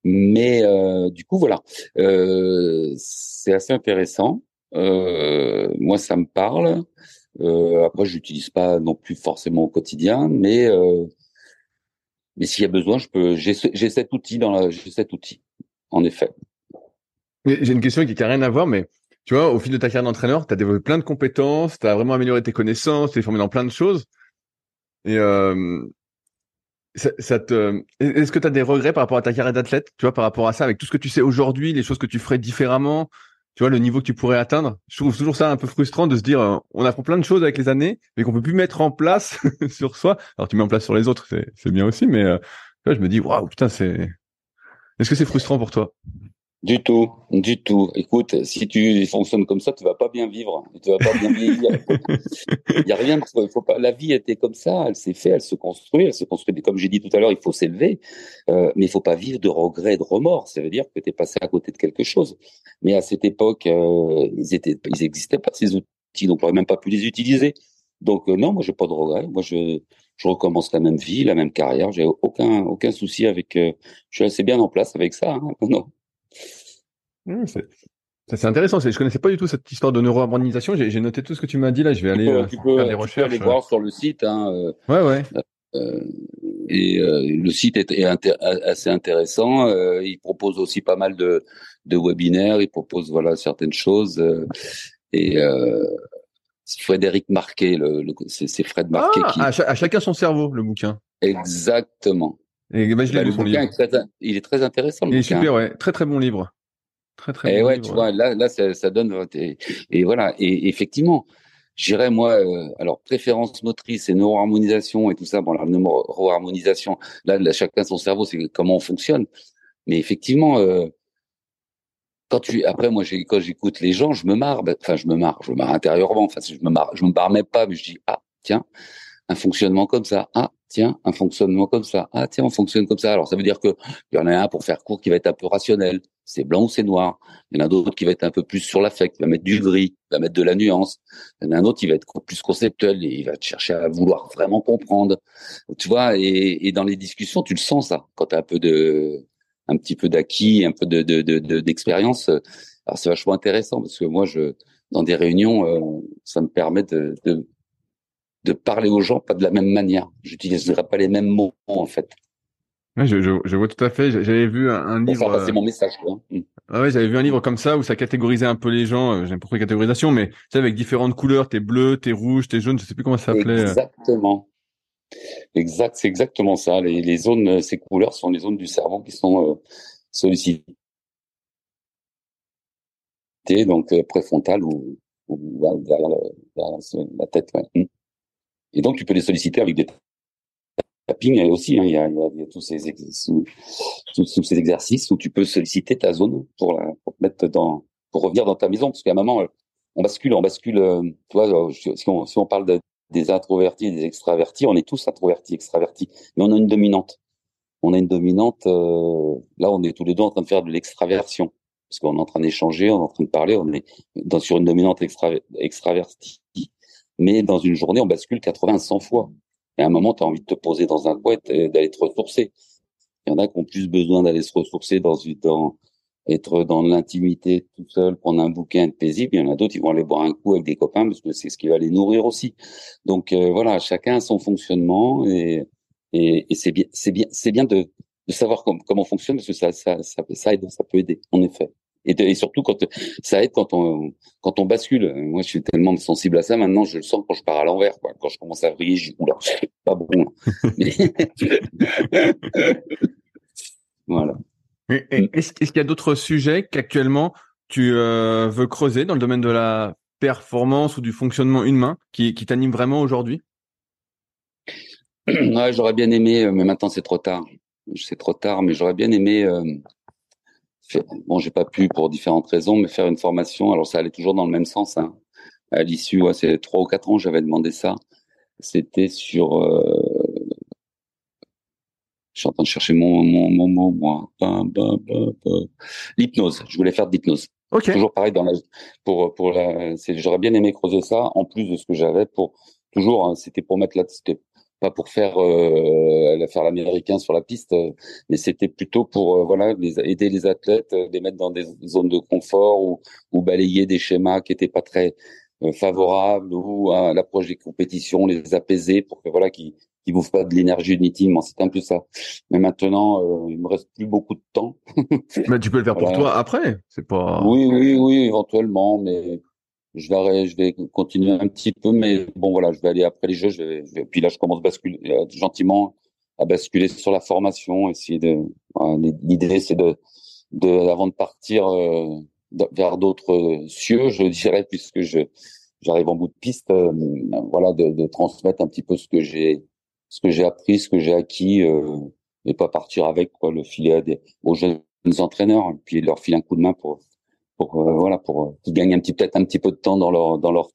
B: Mais euh, du coup, voilà, euh, c'est assez intéressant. Euh, moi, ça me parle. Euh, après, j'utilise pas non plus forcément au quotidien, mais euh, mais s'il y a besoin, je peux. J'ai cet outil. J'ai cet outil, en effet.
A: J'ai une question qui n'a rien à voir, mais tu vois, au fil de ta carrière d'entraîneur, tu as développé plein de compétences, tu as vraiment amélioré tes connaissances, tu es formé dans plein de choses. Euh, est-ce que tu as des regrets par rapport à ta carrière d'athlète, tu vois, par rapport à ça, avec tout ce que tu sais aujourd'hui, les choses que tu ferais différemment, tu vois, le niveau que tu pourrais atteindre. Je trouve toujours ça un peu frustrant de se dire, euh, on apprend plein de choses avec les années, mais qu'on peut plus mettre en place [laughs] sur soi. Alors, tu mets en place sur les autres, c'est bien aussi, mais euh, je me dis, waouh, putain, c'est. Est-ce que c'est frustrant pour toi?
B: Du tout, du tout. Écoute, si tu fonctionnes comme ça, tu vas pas bien vivre, tu vas pas bien vieillir. [laughs] Il y a rien, faut pas. La vie était comme ça, elle s'est fait, elle se construit, elle se construit. Comme j'ai dit tout à l'heure, il faut s'élever, euh, mais il faut pas vivre de regrets, de remords. Ça veut dire que tu es passé à côté de quelque chose. Mais à cette époque, euh, ils étaient, ils existaient pas ces outils, donc on n'aurait même pas pu les utiliser. Donc euh, non, moi j'ai pas de regrets. Moi je, je recommence la même vie, la même carrière. J'ai aucun, aucun souci avec. Euh, je suis assez bien en place avec ça. Hein. Non.
A: Mmh, c'est intéressant. Je connaissais pas du tout cette histoire de neuroharmonisation. J'ai noté tout ce que tu m'as dit là. Je vais aller euh, faire des recherches.
B: aller voir sur le site. Hein, euh,
A: ouais, ouais.
B: Euh, et le site est, assez intéressant. il propose aussi pas mal de, de webinaires. Il propose voilà certaines choses. et Frédéric Marquet, le, c'est Fred Marquet
A: ah, qui. À, chacun son cerveau, le bouquin.
B: Exactement.
A: Et bah, je bah, le bouquin
B: est très, il est très intéressant. Le
A: il est super, ouais. Très très bon livre. Très très.
B: Et ouais, tu vois, là, là, ça, ça donne. Et, et, voilà. Et effectivement, j'irais moi, euh, alors préférence motrice et neuroharmonisation et tout ça. Bon, la neuroharmonisation, là, là, chacun son cerveau, c'est comment on fonctionne. Mais effectivement, euh, quand tu, après moi, quand j'écoute les gens, je me marre. Ben, enfin, je me marre, je me marre intérieurement. Enfin, je me marre, je me marre même pas, mais je dis ah tiens, un fonctionnement comme ça. Ah tiens, un fonctionnement comme ça. Ah tiens, on fonctionne comme ça. Alors ça veut dire que il y en a un pour faire court qui va être un peu rationnel c'est blanc ou c'est noir. Il y en a d'autres qui va être un peu plus sur l'affect, qui va mettre du gris, qui va mettre de la nuance. Il y en a un autre qui va être plus conceptuel et il va chercher à vouloir vraiment comprendre. Tu vois, et, dans les discussions, tu le sens ça. Quand tu as un peu de, un petit peu d'acquis, un peu de, d'expérience, de, alors c'est vachement intéressant parce que moi, je, dans des réunions, euh, ça me permet de, de, de parler aux gens pas de la même manière. J'utiliserai pas les mêmes mots en fait
A: je, je, je, vois tout à fait. J'avais vu un, livre.
B: C'est mon message, quoi.
A: Mm. Ah ouais, j'avais vu un livre comme ça où ça catégorisait un peu les gens. Euh, j'aime pourquoi catégorisation, mais tu sais, avec différentes couleurs. T'es bleu, t'es rouge, t'es jaune. Je sais plus comment ça s'appelait.
B: Exactement. Exact, c'est exactement ça. Les, les, zones, ces couleurs sont les zones du cerveau qui sont euh, sollicitées donc préfrontal ou, ou derrière, la tête. Ouais. Et donc tu peux les solliciter avec des tapping aussi. Hein, il, y a, y a, tous ces tous, ces exercices où tu peux solliciter ta zone pour, la, pour mettre dans pour revenir dans ta maison parce qu'à un moment on bascule, on bascule. tu vois, si on, si on parle de, des introvertis et des extravertis, on est tous introvertis, extravertis, mais on a une dominante. On a une dominante. Euh, là, on est tous les deux en train de faire de l'extraversion parce qu'on est en train d'échanger, on est en train de parler, on est dans, sur une dominante extra, extravertie. Mais dans une journée, on bascule 80, 100 fois. Et à un moment, tu as envie de te poser dans un coin et d'aller te ressourcer. Il y en a qui ont plus besoin d'aller se ressourcer dans, dans être dans l'intimité tout seul, prendre un bouquin paisible. Il y en a d'autres, ils vont aller boire un coup avec des copains parce que c'est ce qui va les nourrir aussi. Donc euh, voilà, chacun a son fonctionnement et, et, et c'est bien, c'est bien, c'est bien de, de savoir comment comment on fonctionne parce que ça, ça, ça, ça peut aider, en effet. Et, et, surtout quand ça aide quand on quand on bascule. Moi, je suis tellement sensible à ça. Maintenant, je le sens quand je pars à l'envers. Quoi. Quand je commence à vriller, je dis oula, pas bon. [laughs] voilà.
A: Mm. Est-ce qu'il y a d'autres sujets qu'actuellement tu euh, veux creuser dans le domaine de la performance ou du fonctionnement humain qui, qui t'anime vraiment aujourd'hui? [clears throat]
B: Ouais, J'aurais bien aimé, euh, mais maintenant c'est trop tard. C'est trop tard, mais j'aurais bien aimé. Euh, bon, j'ai pas pu pour différentes raisons, mais faire une formation. Alors ça allait toujours dans le même sens. Hein. À l'issue, ouais, c'est trois ou quatre ans, j'avais demandé ça. C'était sur euh, je suis en train de chercher mon mon mon mot moi. L'hypnose. Je voulais faire de l'hypnose.
A: Okay.
B: Toujours pareil dans la pour pour la. J'aurais bien aimé creuser ça en plus de ce que j'avais pour toujours. Hein, c'était pour mettre là. C'était pas pour faire euh, faire l'américain sur la piste, mais c'était plutôt pour euh, voilà les, aider les athlètes, euh, les mettre dans des zones de confort ou ou balayer des schémas qui étaient pas très euh, favorables ou à l'approche des compétitions, les apaiser pour que voilà qui qui bouffent pas de l'énergie inutilement. C'est un peu ça. Mais maintenant, euh, il me reste plus beaucoup de temps.
A: mais tu peux le faire pour toi après. C'est pas.
B: Oui, oui, oui, éventuellement, mais je vais, je vais continuer un petit peu, mais bon voilà, je vais aller après les jeux. Je vais, puis là, je commence basculer euh, gentiment à basculer sur la formation. Essayer de. L'idée, c'est de, de, avant de partir euh, vers d'autres cieux, je dirais, puisque je j'arrive en bout de piste, euh, voilà, de, de transmettre un petit peu ce que j'ai ce que j'ai appris, ce que j'ai acquis, euh, et pas partir avec quoi, le filet des, aux jeunes entraîneurs, puis leur filer un coup de main pour, pour euh, voilà, pour euh, qu'ils gagnent un petit peut-être un petit peu de temps dans leur dans leur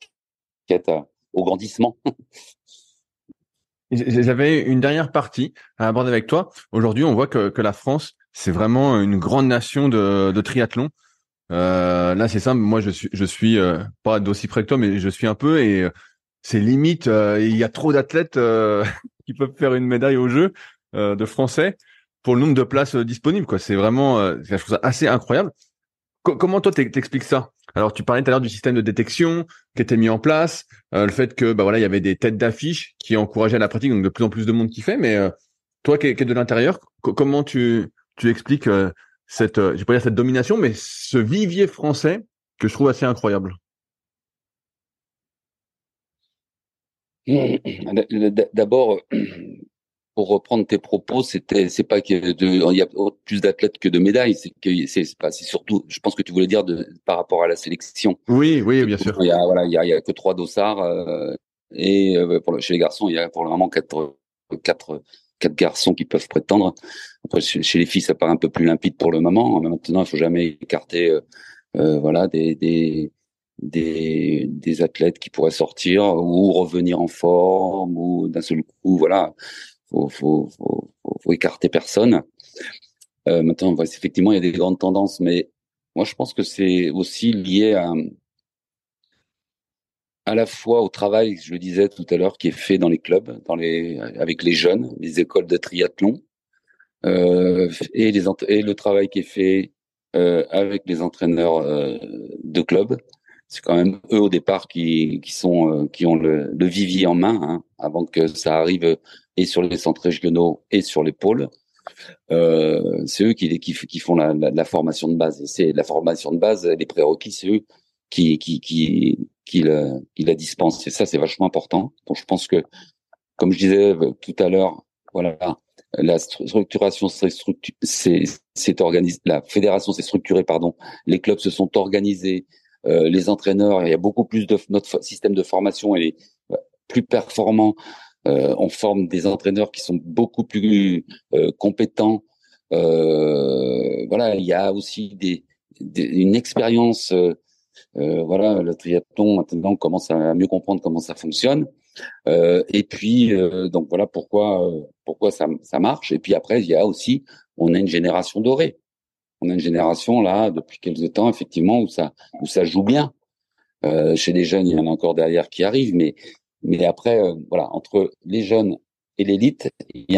B: quête au grandissement.
A: J'avais une dernière partie à aborder avec toi. Aujourd'hui, on voit que, que la France, c'est vraiment une grande nation de, de triathlon. Euh, là, c'est simple. Moi, je suis, je suis euh, pas d'aussi près que toi, mais je suis un peu et c'est limite. il y a trop d'athlètes [laughs] qui peuvent faire une médaille au jeu euh, de français pour le nombre de places euh, disponibles. Quoi, c'est vraiment, euh, je trouve ça assez incroyable. Comment toi t'expliques ça? Alors, tu parlais tout à l'heure du système de détection qui était mis en place, le fait que bah voilà, il y avait des têtes d'affiche qui encourageaient la pratique, donc de plus en plus de monde qui fait. Mais toi, qui es, de l'intérieur, comment tu tu expliques cette, je pas dire cette domination, mais ce vivier français que je trouve assez incroyable?
B: D'abord, pour reprendre tes propos, c'était, c'est pas qu'il y a plus d'athlètes que de médailles, c'est que c'est pas, c'est surtout, je pense que tu voulais dire de, par rapport à la sélection.
A: Oui, oui, bien sûr.
B: Il y a, voilà, il y a, il y a que trois dossards, euh, et euh, pour le, chez les garçons, il y a pour le moment quatre, quatre, quatre garçons qui peuvent prétendre. Après, chez, les filles, ça paraît un peu plus limpide pour le moment. Maintenant, il faut jamais écarter, euh, euh voilà, des, des des, des athlètes qui pourraient sortir ou revenir en forme ou d'un seul coup, voilà, faut, faut, faut, écarter personne. Euh, maintenant, effectivement, il y a des grandes tendances, mais moi, je pense que c'est aussi lié à, à la fois au travail, je le disais tout à l'heure, qui est fait dans les clubs, dans les, avec les jeunes, les écoles de triathlon, euh, et, les, et le travail qui est fait euh, avec les entraîneurs de clubs c'est quand même eux au départ qui, qui sont qui ont le, le, vivier en main hein, avant que ça arrive et sur les centres régionaux et sur les pôles. Euh, c'est eux qui, font la, formation de base. Et c'est la formation de base, les prérequis, c'est eux qui qui qui qui la, dispensent. Et ça, c'est vachement important. Donc, je pense que, comme je disais tout à l'heure, voilà, la structuration c'est organisé, la fédération s'est structurée, pardon. Les clubs se sont organisés les entraîneurs, il y a beaucoup plus de notre système de formation est plus performant. On forme des entraîneurs qui sont beaucoup plus compétents. voilà, il y a aussi des, une expérience. voilà, le triathlon maintenant on commence à mieux comprendre comment ça fonctionne. et puis donc voilà pourquoi pourquoi ça, ça marche. Et puis après il y a aussi on a une génération dorée on a une génération là depuis quelques temps effectivement où ça où ça joue bien. Euh, chez les jeunes, il y en a encore derrière qui arrivent, mais mais après euh, voilà entre les jeunes et l'élite, il y,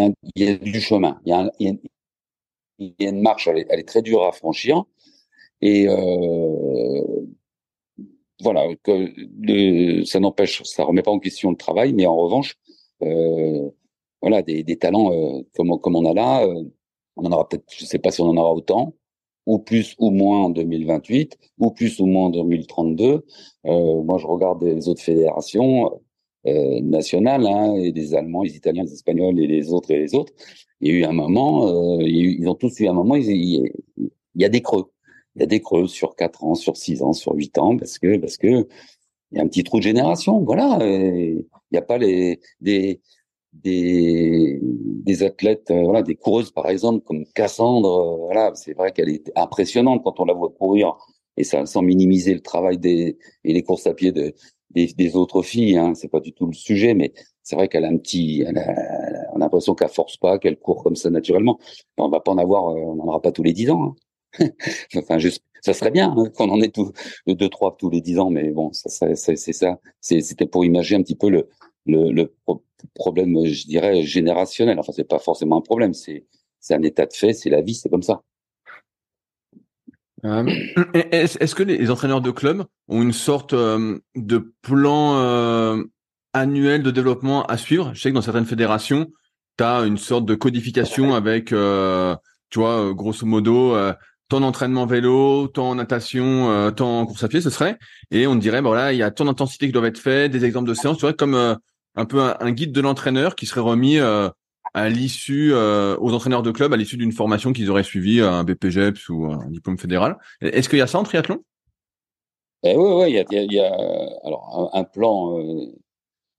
B: a, du chemin. Il y a, une marche, elle est, très dure à franchir. Et euh, voilà, ça n'empêche, ça remet pas en question le travail, mais en revanche, euh, voilà, des, talents comme, comme on a là, euh, on en aura peut-être, je sais pas si on en aura autant, ou plus ou moins en 2028, ou plus ou moins en 2032. Euh, moi, je regarde les autres fédérations euh, nationales, hein, et des Allemands, les Italiens, les Espagnols, et les autres et les autres. Il y a eu un moment, euh, ils ont tous eu un moment, il, y a des creux. Il y a des creux sur quatre ans, sur six ans, sur huit ans, parce que parce que il y a un petit trou de génération. Voilà, il n'y a pas les des des, des athlètes, euh, voilà, des coureuses par exemple comme Cassandre, euh, voilà, c'est vrai qu'elle est impressionnante quand on la voit courir et ça sans minimiser le travail des et les courses à pied de, des, des autres filles, hein, c'est pas du tout le sujet, mais c'est vrai qu'elle a un petit, elle a, on a l'impression qu'elle force pas, qu'elle court comme ça naturellement. On va pas en avoir, euh, on n'en aura pas tous les dix ans. Hein. [laughs] enfin, juste, ça serait bien hein, qu'on en ait tout, deux, trois tous les dix ans, mais bon, ça, ça c'est ça. C'était pour imaginer un petit peu le, le, le problème, je dirais, générationnel. Enfin, c'est pas forcément un problème, c'est un état de fait, c'est la vie, c'est comme ça.
A: Euh, est-ce que les entraîneurs de club ont une sorte euh, de plan euh, annuel de développement à suivre? Je sais que dans certaines fédérations, tu as une sorte de codification avec, tu vois, grosso modo, tant d'entraînement vélo, en natation, tant en course à pied, ce serait. Et on dirait, bah voilà, il y a tant d'intensité qui doivent être faites, des exemples de séances, tu vois, comme un peu un, guide de l'entraîneur qui serait remis euh, à l'issue euh, aux entraîneurs de club à l'issue d'une formation qu'ils auraient suivi un BPGEPS ou un diplôme fédéral. Est-ce qu'il y a ça en triathlon?
B: Eh Oui, oui, il y a, y a, alors un, plan, euh,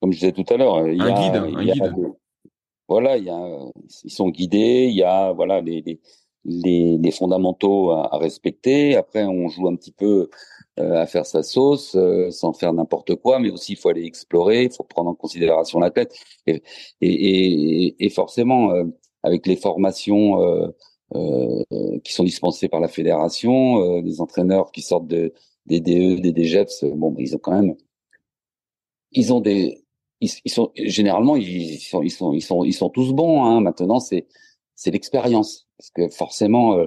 B: comme je disais tout à l'heure, il y
A: un guide, un guide.
B: voilà, il y a, ils sont guidés, il y a voilà les, les, les, fondamentaux à, à, respecter. Après, on joue un petit peu euh, à faire sa sauce, euh, sans faire n'importe quoi, mais aussi il faut aller explorer, il faut prendre en considération la tête. Et, et, et forcément, euh, avec les formations qui sont dispensées par la fédération, les entraîneurs qui sortent de, des DE, des DGEPS, bon, ils ont quand même, ils ont des, ils, sont généralement ils sont ils sont ils sont ils sont tous bons. Hein. Maintenant, c'est c'est l'expérience parce que forcément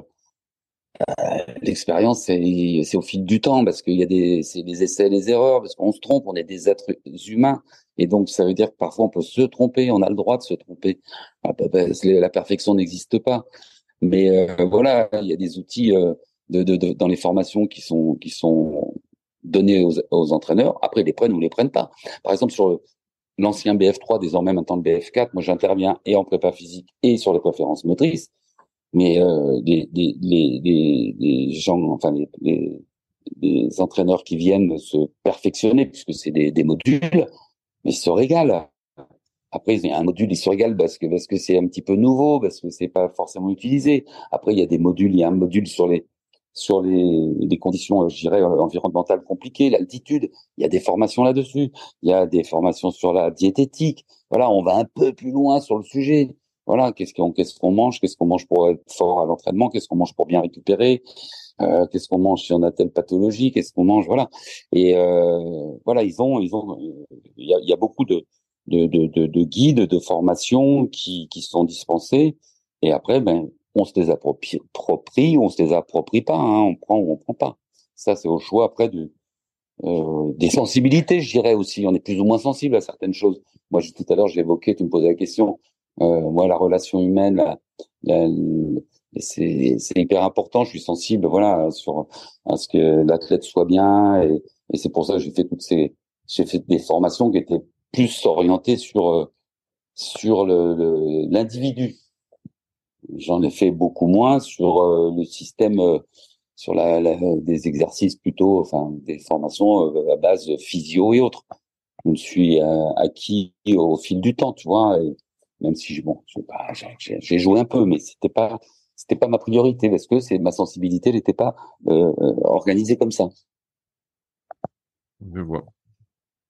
B: L'expérience, c'est au fil du temps parce qu'il y a des, les essais, les erreurs, parce qu'on se trompe, on est des êtres humains, et donc ça veut dire que parfois on peut se tromper, on a le droit de se tromper. Ah, bah, bah, la perfection n'existe pas, mais euh, voilà, il y a des outils euh, de, de, de, dans les formations qui sont qui sont donnés aux, aux, entraîneurs. Après, ils les prennent ou les prennent pas. Par exemple, sur l'ancien BF3, désormais maintenant le BF4, moi j'interviens et en prépa physique et sur les préférences motrices mais euh, les, les, les, gens, enfin les, les, entraîneurs qui viennent se perfectionner, puisque c'est des, des modules, mais ils se régalent. Après, il y a un module, ils se régalent parce que parce que c'est un petit peu nouveau, parce que c'est pas forcément utilisé. Après, il y a des modules, il y a un module sur les sur les, les conditions, je dirais, environnementales compliquées, l'altitude. Il y a des formations là-dessus. Il y a des formations sur la diététique. Voilà, on va un peu plus loin sur le sujet voilà, qu'est-ce qu'on qu'est-ce mange, qu'est-ce qu'on mange pour être fort à l'entraînement, qu'est-ce qu'on mange pour bien récupérer, euh, qu'est-ce qu'on mange si on a telle pathologie, qu'est-ce qu'on mange, voilà. Et euh, voilà, ils ont, ils ont, il y a, y a, beaucoup de de, de, de, de guides, de formations qui, qui sont dispensés. Et après, ben, on se les approprie, on se les approprie pas, hein, on prend ou on prend pas. Ça, c'est au choix après du, euh, des sensibilités, je dirais aussi. On est plus ou moins sensible à certaines choses. Moi, tout à l'heure, j'ai évoqué, tu me posais la question, moi, la relation humaine, c'est hyper important. Je suis sensible, voilà, sur à ce que l'athlète soit bien, et, et c'est pour ça que j'ai fait toutes ces, j'ai fait des formations qui étaient plus orientées sur euh, sur le l'individu. J'en ai fait beaucoup moins sur euh, le système sur la, des exercices plutôt, enfin des formations à base physio et autres. Je me suis acquis au fil du temps, tu vois. Et même si bon, j'ai joué un peu, mais c'était pas c'était pas ma priorité parce que c'est ma sensibilité n'était pas euh, organisée comme ça.
A: Je vois.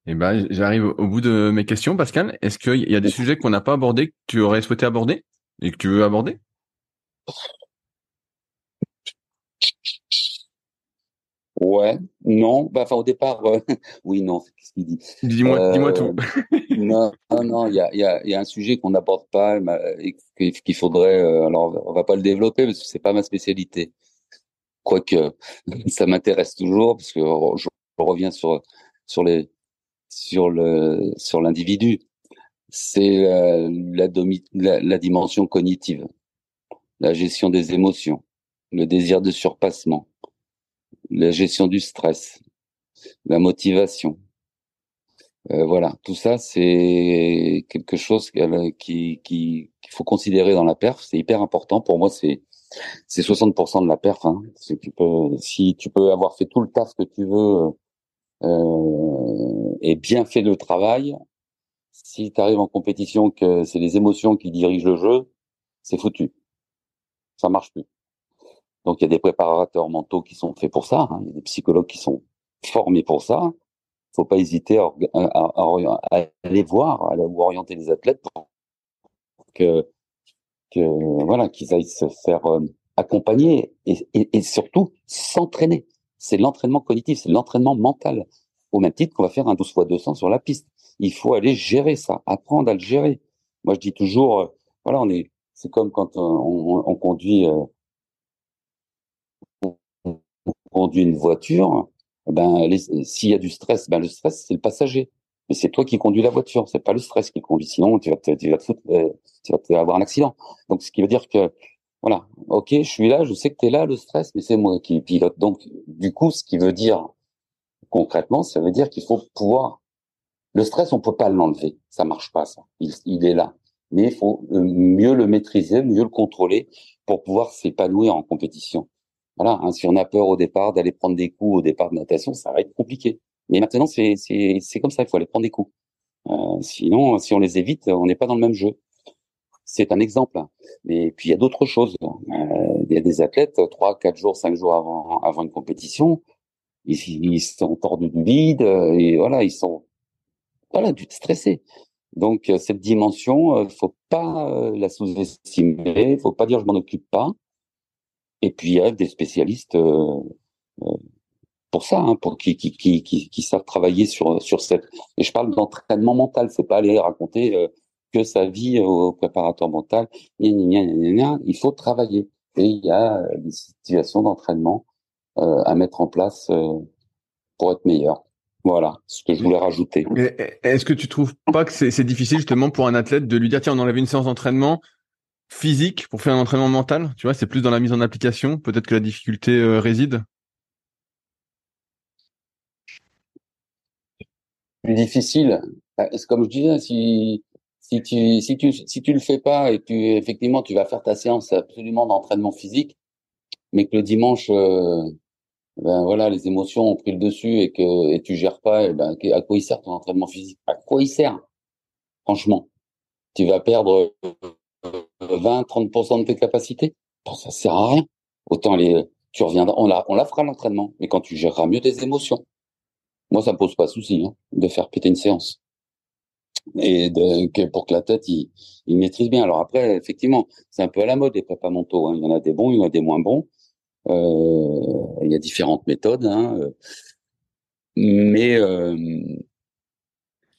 A: Et eh ben, j'arrive au bout de mes questions, Pascal. Est-ce qu'il y a des sujets qu'on n'a pas abordés que tu aurais souhaité aborder et que tu veux aborder?
B: Ouais, non, bah, enfin au départ, euh, [laughs] oui, non, qu'est-ce qu'il dit
A: Dis-moi, dis-moi tout.
B: Euh, non, non, il y a, un sujet qu'on n'aborde pas et qu'il faudrait, euh, alors on va pas le développer parce que c'est pas ma spécialité. Quoique, [laughs] ça m'intéresse toujours parce que je, reviens sur sur les sur le sur l'individu. C'est la, la dimension cognitive, la gestion des émotions, le désir de surpassement la gestion du stress, la motivation. Euh, voilà, tout ça, c'est quelque chose qui qu'il faut considérer dans la perf. C'est hyper important. Pour moi, c'est c'est 60% de la perf. Hein. Si tu peux, si tu peux avoir fait tout le taf que tu veux euh, et bien fait le travail, si tu arrives en compétition que c'est les émotions qui dirigent le jeu, c'est foutu. Ça marche plus. Donc il y a des préparateurs mentaux qui sont faits pour ça, hein. il y a des psychologues qui sont formés pour ça. Faut pas hésiter à, aller voir, à aller orienter les athlètes pour que, voilà qu'ils aillent se faire euh, accompagner et, surtout s'entraîner. C'est l'entraînement cognitif, c'est l'entraînement mental. Au même titre qu'on va faire un 12 x 200 sur la piste. Il faut aller gérer ça, apprendre à le gérer. Moi, je dis toujours, euh, voilà, on est, c'est comme quand on, on, on conduit euh, conduit une voiture, ben s'il y a du stress, ben le stress c'est le passager. Mais c'est toi qui conduis la voiture, c'est pas le stress qui conduit. Sinon, tu vas te, tu vas te foutre, euh, tu vas avoir un accident. Donc, ce qui veut dire que, voilà, ok, je suis là, je sais que tu es là, le stress, mais c'est moi qui pilote. Donc, du coup, ce qui veut dire concrètement, ça veut dire qu'il faut pouvoir. Le stress, on peut pas l'enlever, ça marche pas, ça. Il, il est là, mais il faut euh, mieux le maîtriser, mieux le contrôler pour pouvoir s'épanouir en compétition. Voilà, hein, si on a peur au départ d'aller prendre des coups au départ de natation, ça va être compliqué. Mais maintenant, c'est c'est comme ça, il faut aller prendre des coups. Euh, sinon, si on les évite, on n'est pas dans le même jeu. C'est un exemple. Mais puis il y a d'autres choses. Euh, il y a des athlètes trois, quatre jours, cinq jours avant avant une compétition, ils, ils sont tordus du vide et voilà, ils sont voilà stressés. Donc cette dimension, euh, faut pas la sous-estimer, faut pas dire je m'en occupe pas. Et puis il y a des spécialistes euh, euh, pour ça, hein, pour qui, qui, qui, qui, savent travailler sur sur cette. Et je parle d'entraînement mental, c'est pas aller raconter euh, que sa vie au préparateur mental. il faut travailler. Et il y a des situations d'entraînement à mettre en place pour être meilleur. Voilà ce que je voulais rajouter.
A: Est-ce que tu trouves pas que c'est difficile justement pour un athlète de lui dire tiens on enlève une séance d'entraînement physique pour faire un entraînement mental Tu vois, c'est plus dans la mise en application. Peut-être que la difficulté euh, réside.
B: Plus difficile. Bah, comme je disais, si si tu si tu si tu le fais pas et tu effectivement tu vas faire ta séance absolument d'entraînement physique, mais que le dimanche euh, ben voilà les émotions ont pris le dessus et que et tu gères pas, et ben à quoi il sert ton entraînement physique? À quoi il sert? Franchement, tu vas perdre 20-30% de tes capacités, bon, ça sert à rien. Autant les, tu reviendras, on la, on la fera l'entraînement, mais quand tu géreras mieux tes émotions. Moi, ça me pose pas de souci hein, de faire péter une séance et que pour que la tête il, il maîtrise bien. Alors après, effectivement, c'est un peu à la mode les prépas mentaux. Hein. Il y en a des bons, il y en a des moins bons. Euh, il y a différentes méthodes, hein. mais euh,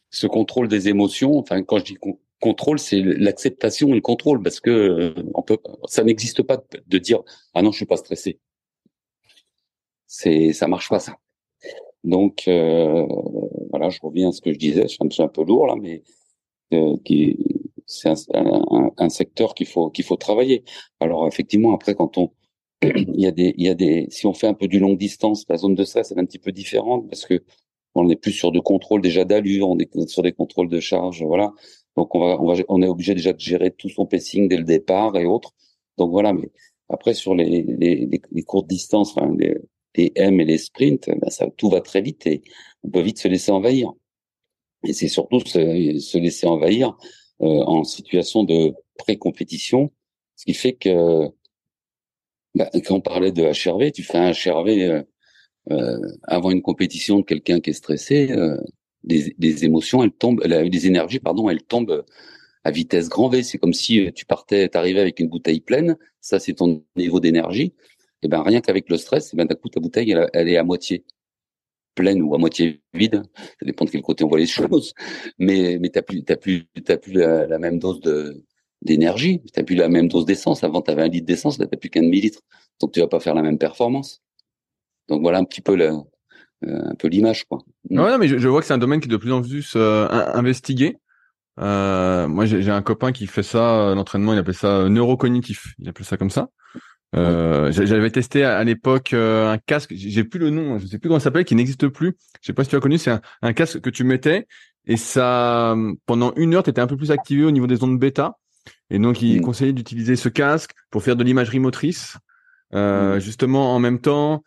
B: ce contrôle des émotions. Enfin, quand je dis contrôle, c'est l'acceptation et le contrôle, parce que euh, on peut, ça n'existe pas de dire ah non, je suis pas stressé. C'est, ça marche pas ça. Donc euh, voilà, je reviens à ce que je disais, je suis un, peu lourd là, mais euh, c'est un, un, secteur qu'il faut qu'il faut travailler. Alors effectivement, après quand on [clears throat] il y a des il y a des si on fait un peu du longue distance, la zone de stress est un petit peu différente parce que on est plus sur de contrôle déjà d'allure, on est sur des contrôles de charge, voilà. Donc on va, on va, on est obligé déjà de gérer tout son pacing dès le départ et autres. Donc voilà, mais Après, sur les, les, les, courtes distances, enfin, les, les, M et les sprints, ben ça, tout va très vite et on peut vite se laisser envahir. Et c'est surtout se, se, laisser envahir euh, en situation de pré-compétition, ce qui fait que ben, quand on parlait de HRV, tu fais un HRV euh, euh, avant une compétition de quelqu'un qui est stressé, euh, les, les, émotions, elles tombent, les énergies, pardon, elles tombent à vitesse grand V. C'est comme si euh, tu partais, t'arrivais avec une bouteille pleine. Ça, c'est ton niveau d'énergie. Et ben rien qu'avec le stress, et ben d'un coup ta bouteille elle, est à moitié pleine ou à moitié vide. Ça dépend de quel côté on voit les [laughs] choses. Mais mais t'as plus t'as plus t'as plus la, même dose de d'énergie. T'as plus la même dose d'essence. Avant t'avais un litre d'essence, là t'as plus qu'un demi litre. Donc tu vas pas faire la même performance. Donc voilà un petit peu le, un peu l'image quoi.
A: Ouais, non, mais je, je, vois que c'est un domaine qui est de plus en plus euh, investigué. Euh, moi, j'ai un copain qui fait ça, euh, l'entraînement, il appelle ça euh, neurocognitif. Il appelle ça comme ça. Euh, J'avais testé à, l'époque un casque, j'ai plus le nom, je sais plus comment ça s'appelle, qui n'existe plus. Je sais pas si tu as connu, c'est un, un, casque que tu mettais et ça, pendant une heure, tu étais un peu plus activé au niveau des ondes bêta. Et donc, il mm. conseillait d'utiliser ce casque pour faire de l'imagerie motrice, euh, mm. justement en même temps,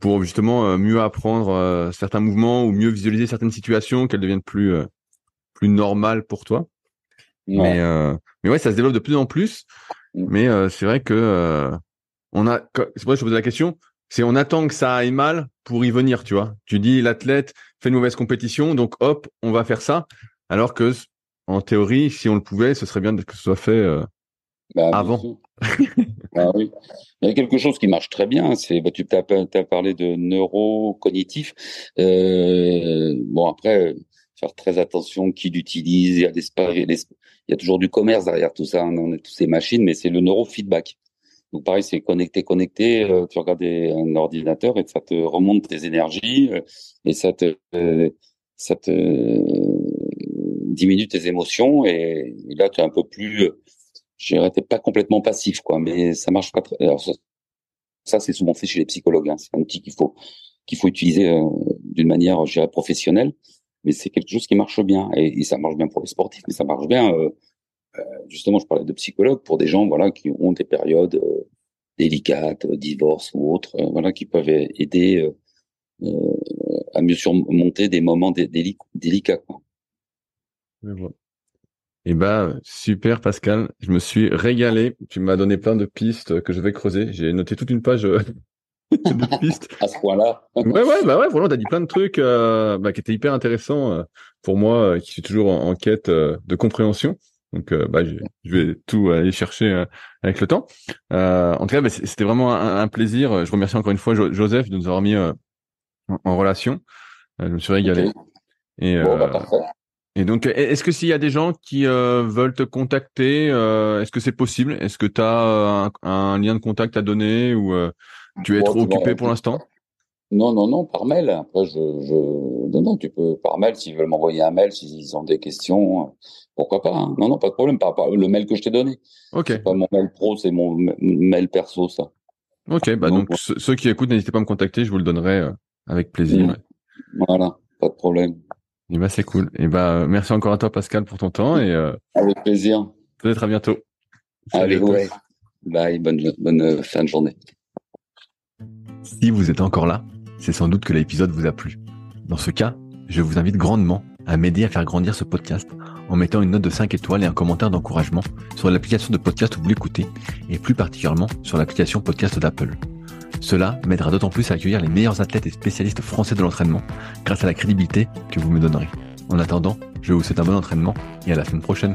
A: pour justement mieux apprendre certains mouvements ou mieux visualiser certaines situations, qu'elles deviennent plus plus normal pour toi. Mais, euh, mais ouais, ça se développe de plus en plus. Mais euh, c'est vrai que euh, on a. C'est pour ça que je pose la question. C'est on attend que ça aille mal pour y venir, tu vois. Tu dis l'athlète fait une mauvaise compétition, donc hop, on va faire ça. Alors que en théorie, si on le pouvait, ce serait bien que ce soit fait bah, avant.
B: ah, oui. Il y a quelque chose qui marche très bien. C'est, bah, tu as, parlé de neurocognitif. Euh, bon après, faire très attention qui l'utilise. Il y a il y a toujours du commerce derrière tout ça, hein, on est toutes ces machines, mais c'est le neurofeedback. Donc pareil, c'est connecté, connecté. Euh, tu regardes un ordinateur et ça te remonte tes énergies euh, et ça te euh, ça te diminue tes émotions et, là tu es un peu plus, je t'es pas complètement passif quoi, mais ça marche pas très. Alors, ça, c'est souvent fait chez les psychologues. Hein. C'est un outil qu'il faut qu'il faut utiliser d'une manière, je dirais, professionnelle mais c'est quelque chose qui marche bien et, ça marche bien pour les sportifs, mais ça marche bien. Euh, euh, justement, je parlais de psychologues pour des gens voilà qui ont des périodes euh, délicates, divorce ou autres, voilà qui peuvent aider à mieux surmonter des moments délicats. Quoi.
A: Eh ben super Pascal, je me suis régalé. Tu m'as donné plein de pistes que je vais creuser. J'ai noté toute une page [laughs]
B: pistes. à ce point-là.
A: ouais, ouais, bah ouais, vraiment, t'as dit plein de trucs euh, bah, qui étaient hyper intéressants euh, pour moi, euh, qui suis toujours en, quête de compréhension. Donc, bah, je, vais tout aller chercher avec le temps. en tout cas, bah, c'était vraiment un, plaisir. Je remercie encore une fois Joseph de nous avoir mis en, relation. je me suis régalé. Et, bah, et donc, est-ce que s'il y a des gens qui veulent te contacter, est-ce que c'est possible? Est-ce que tu as un, un, lien de contact à donner ou tu es trop occupé pour l'instant?
B: Non, non, non, par mail. Après, je, je... Non, non, tu peux par mail, s'ils veulent m'envoyer un mail, s'ils ont des questions, pourquoi pas. Hein. Non, non, pas de problème, par, le mail que je t'ai donné.
A: Ok.
B: Pas mon mail pro, c'est mon mail perso, ça.
A: Ok, bah donc, ceux qui écoutent, n'hésitez pas à me contacter, je vous le donnrai euh, avec plaisir.
B: Voilà, pas de problème.
A: Et bah c'est cool. Et bah merci encore à toi Pascal pour ton temps et euh,
B: avec plaisir.
A: Peut-être à bientôt.
B: Allez, ouais. Bye, bonne bonne euh, fin de journée.
A: Si vous êtes encore là, c'est sans doute que l'épisode vous a plu. Dans ce cas, je vous invite grandement à m'aider à faire grandir ce podcast en mettant une note de 5 étoiles et un commentaire d'encouragement sur l'application de podcast où vous l'écoutez et plus particulièrement sur l'application podcast d'Apple. Cela m'aidera d'autant plus à accueillir les meilleurs athlètes et spécialistes français de l'entraînement grâce à la crédibilité que vous me donnerez. En attendant, je vous souhaite un bon entraînement et à la semaine prochaine.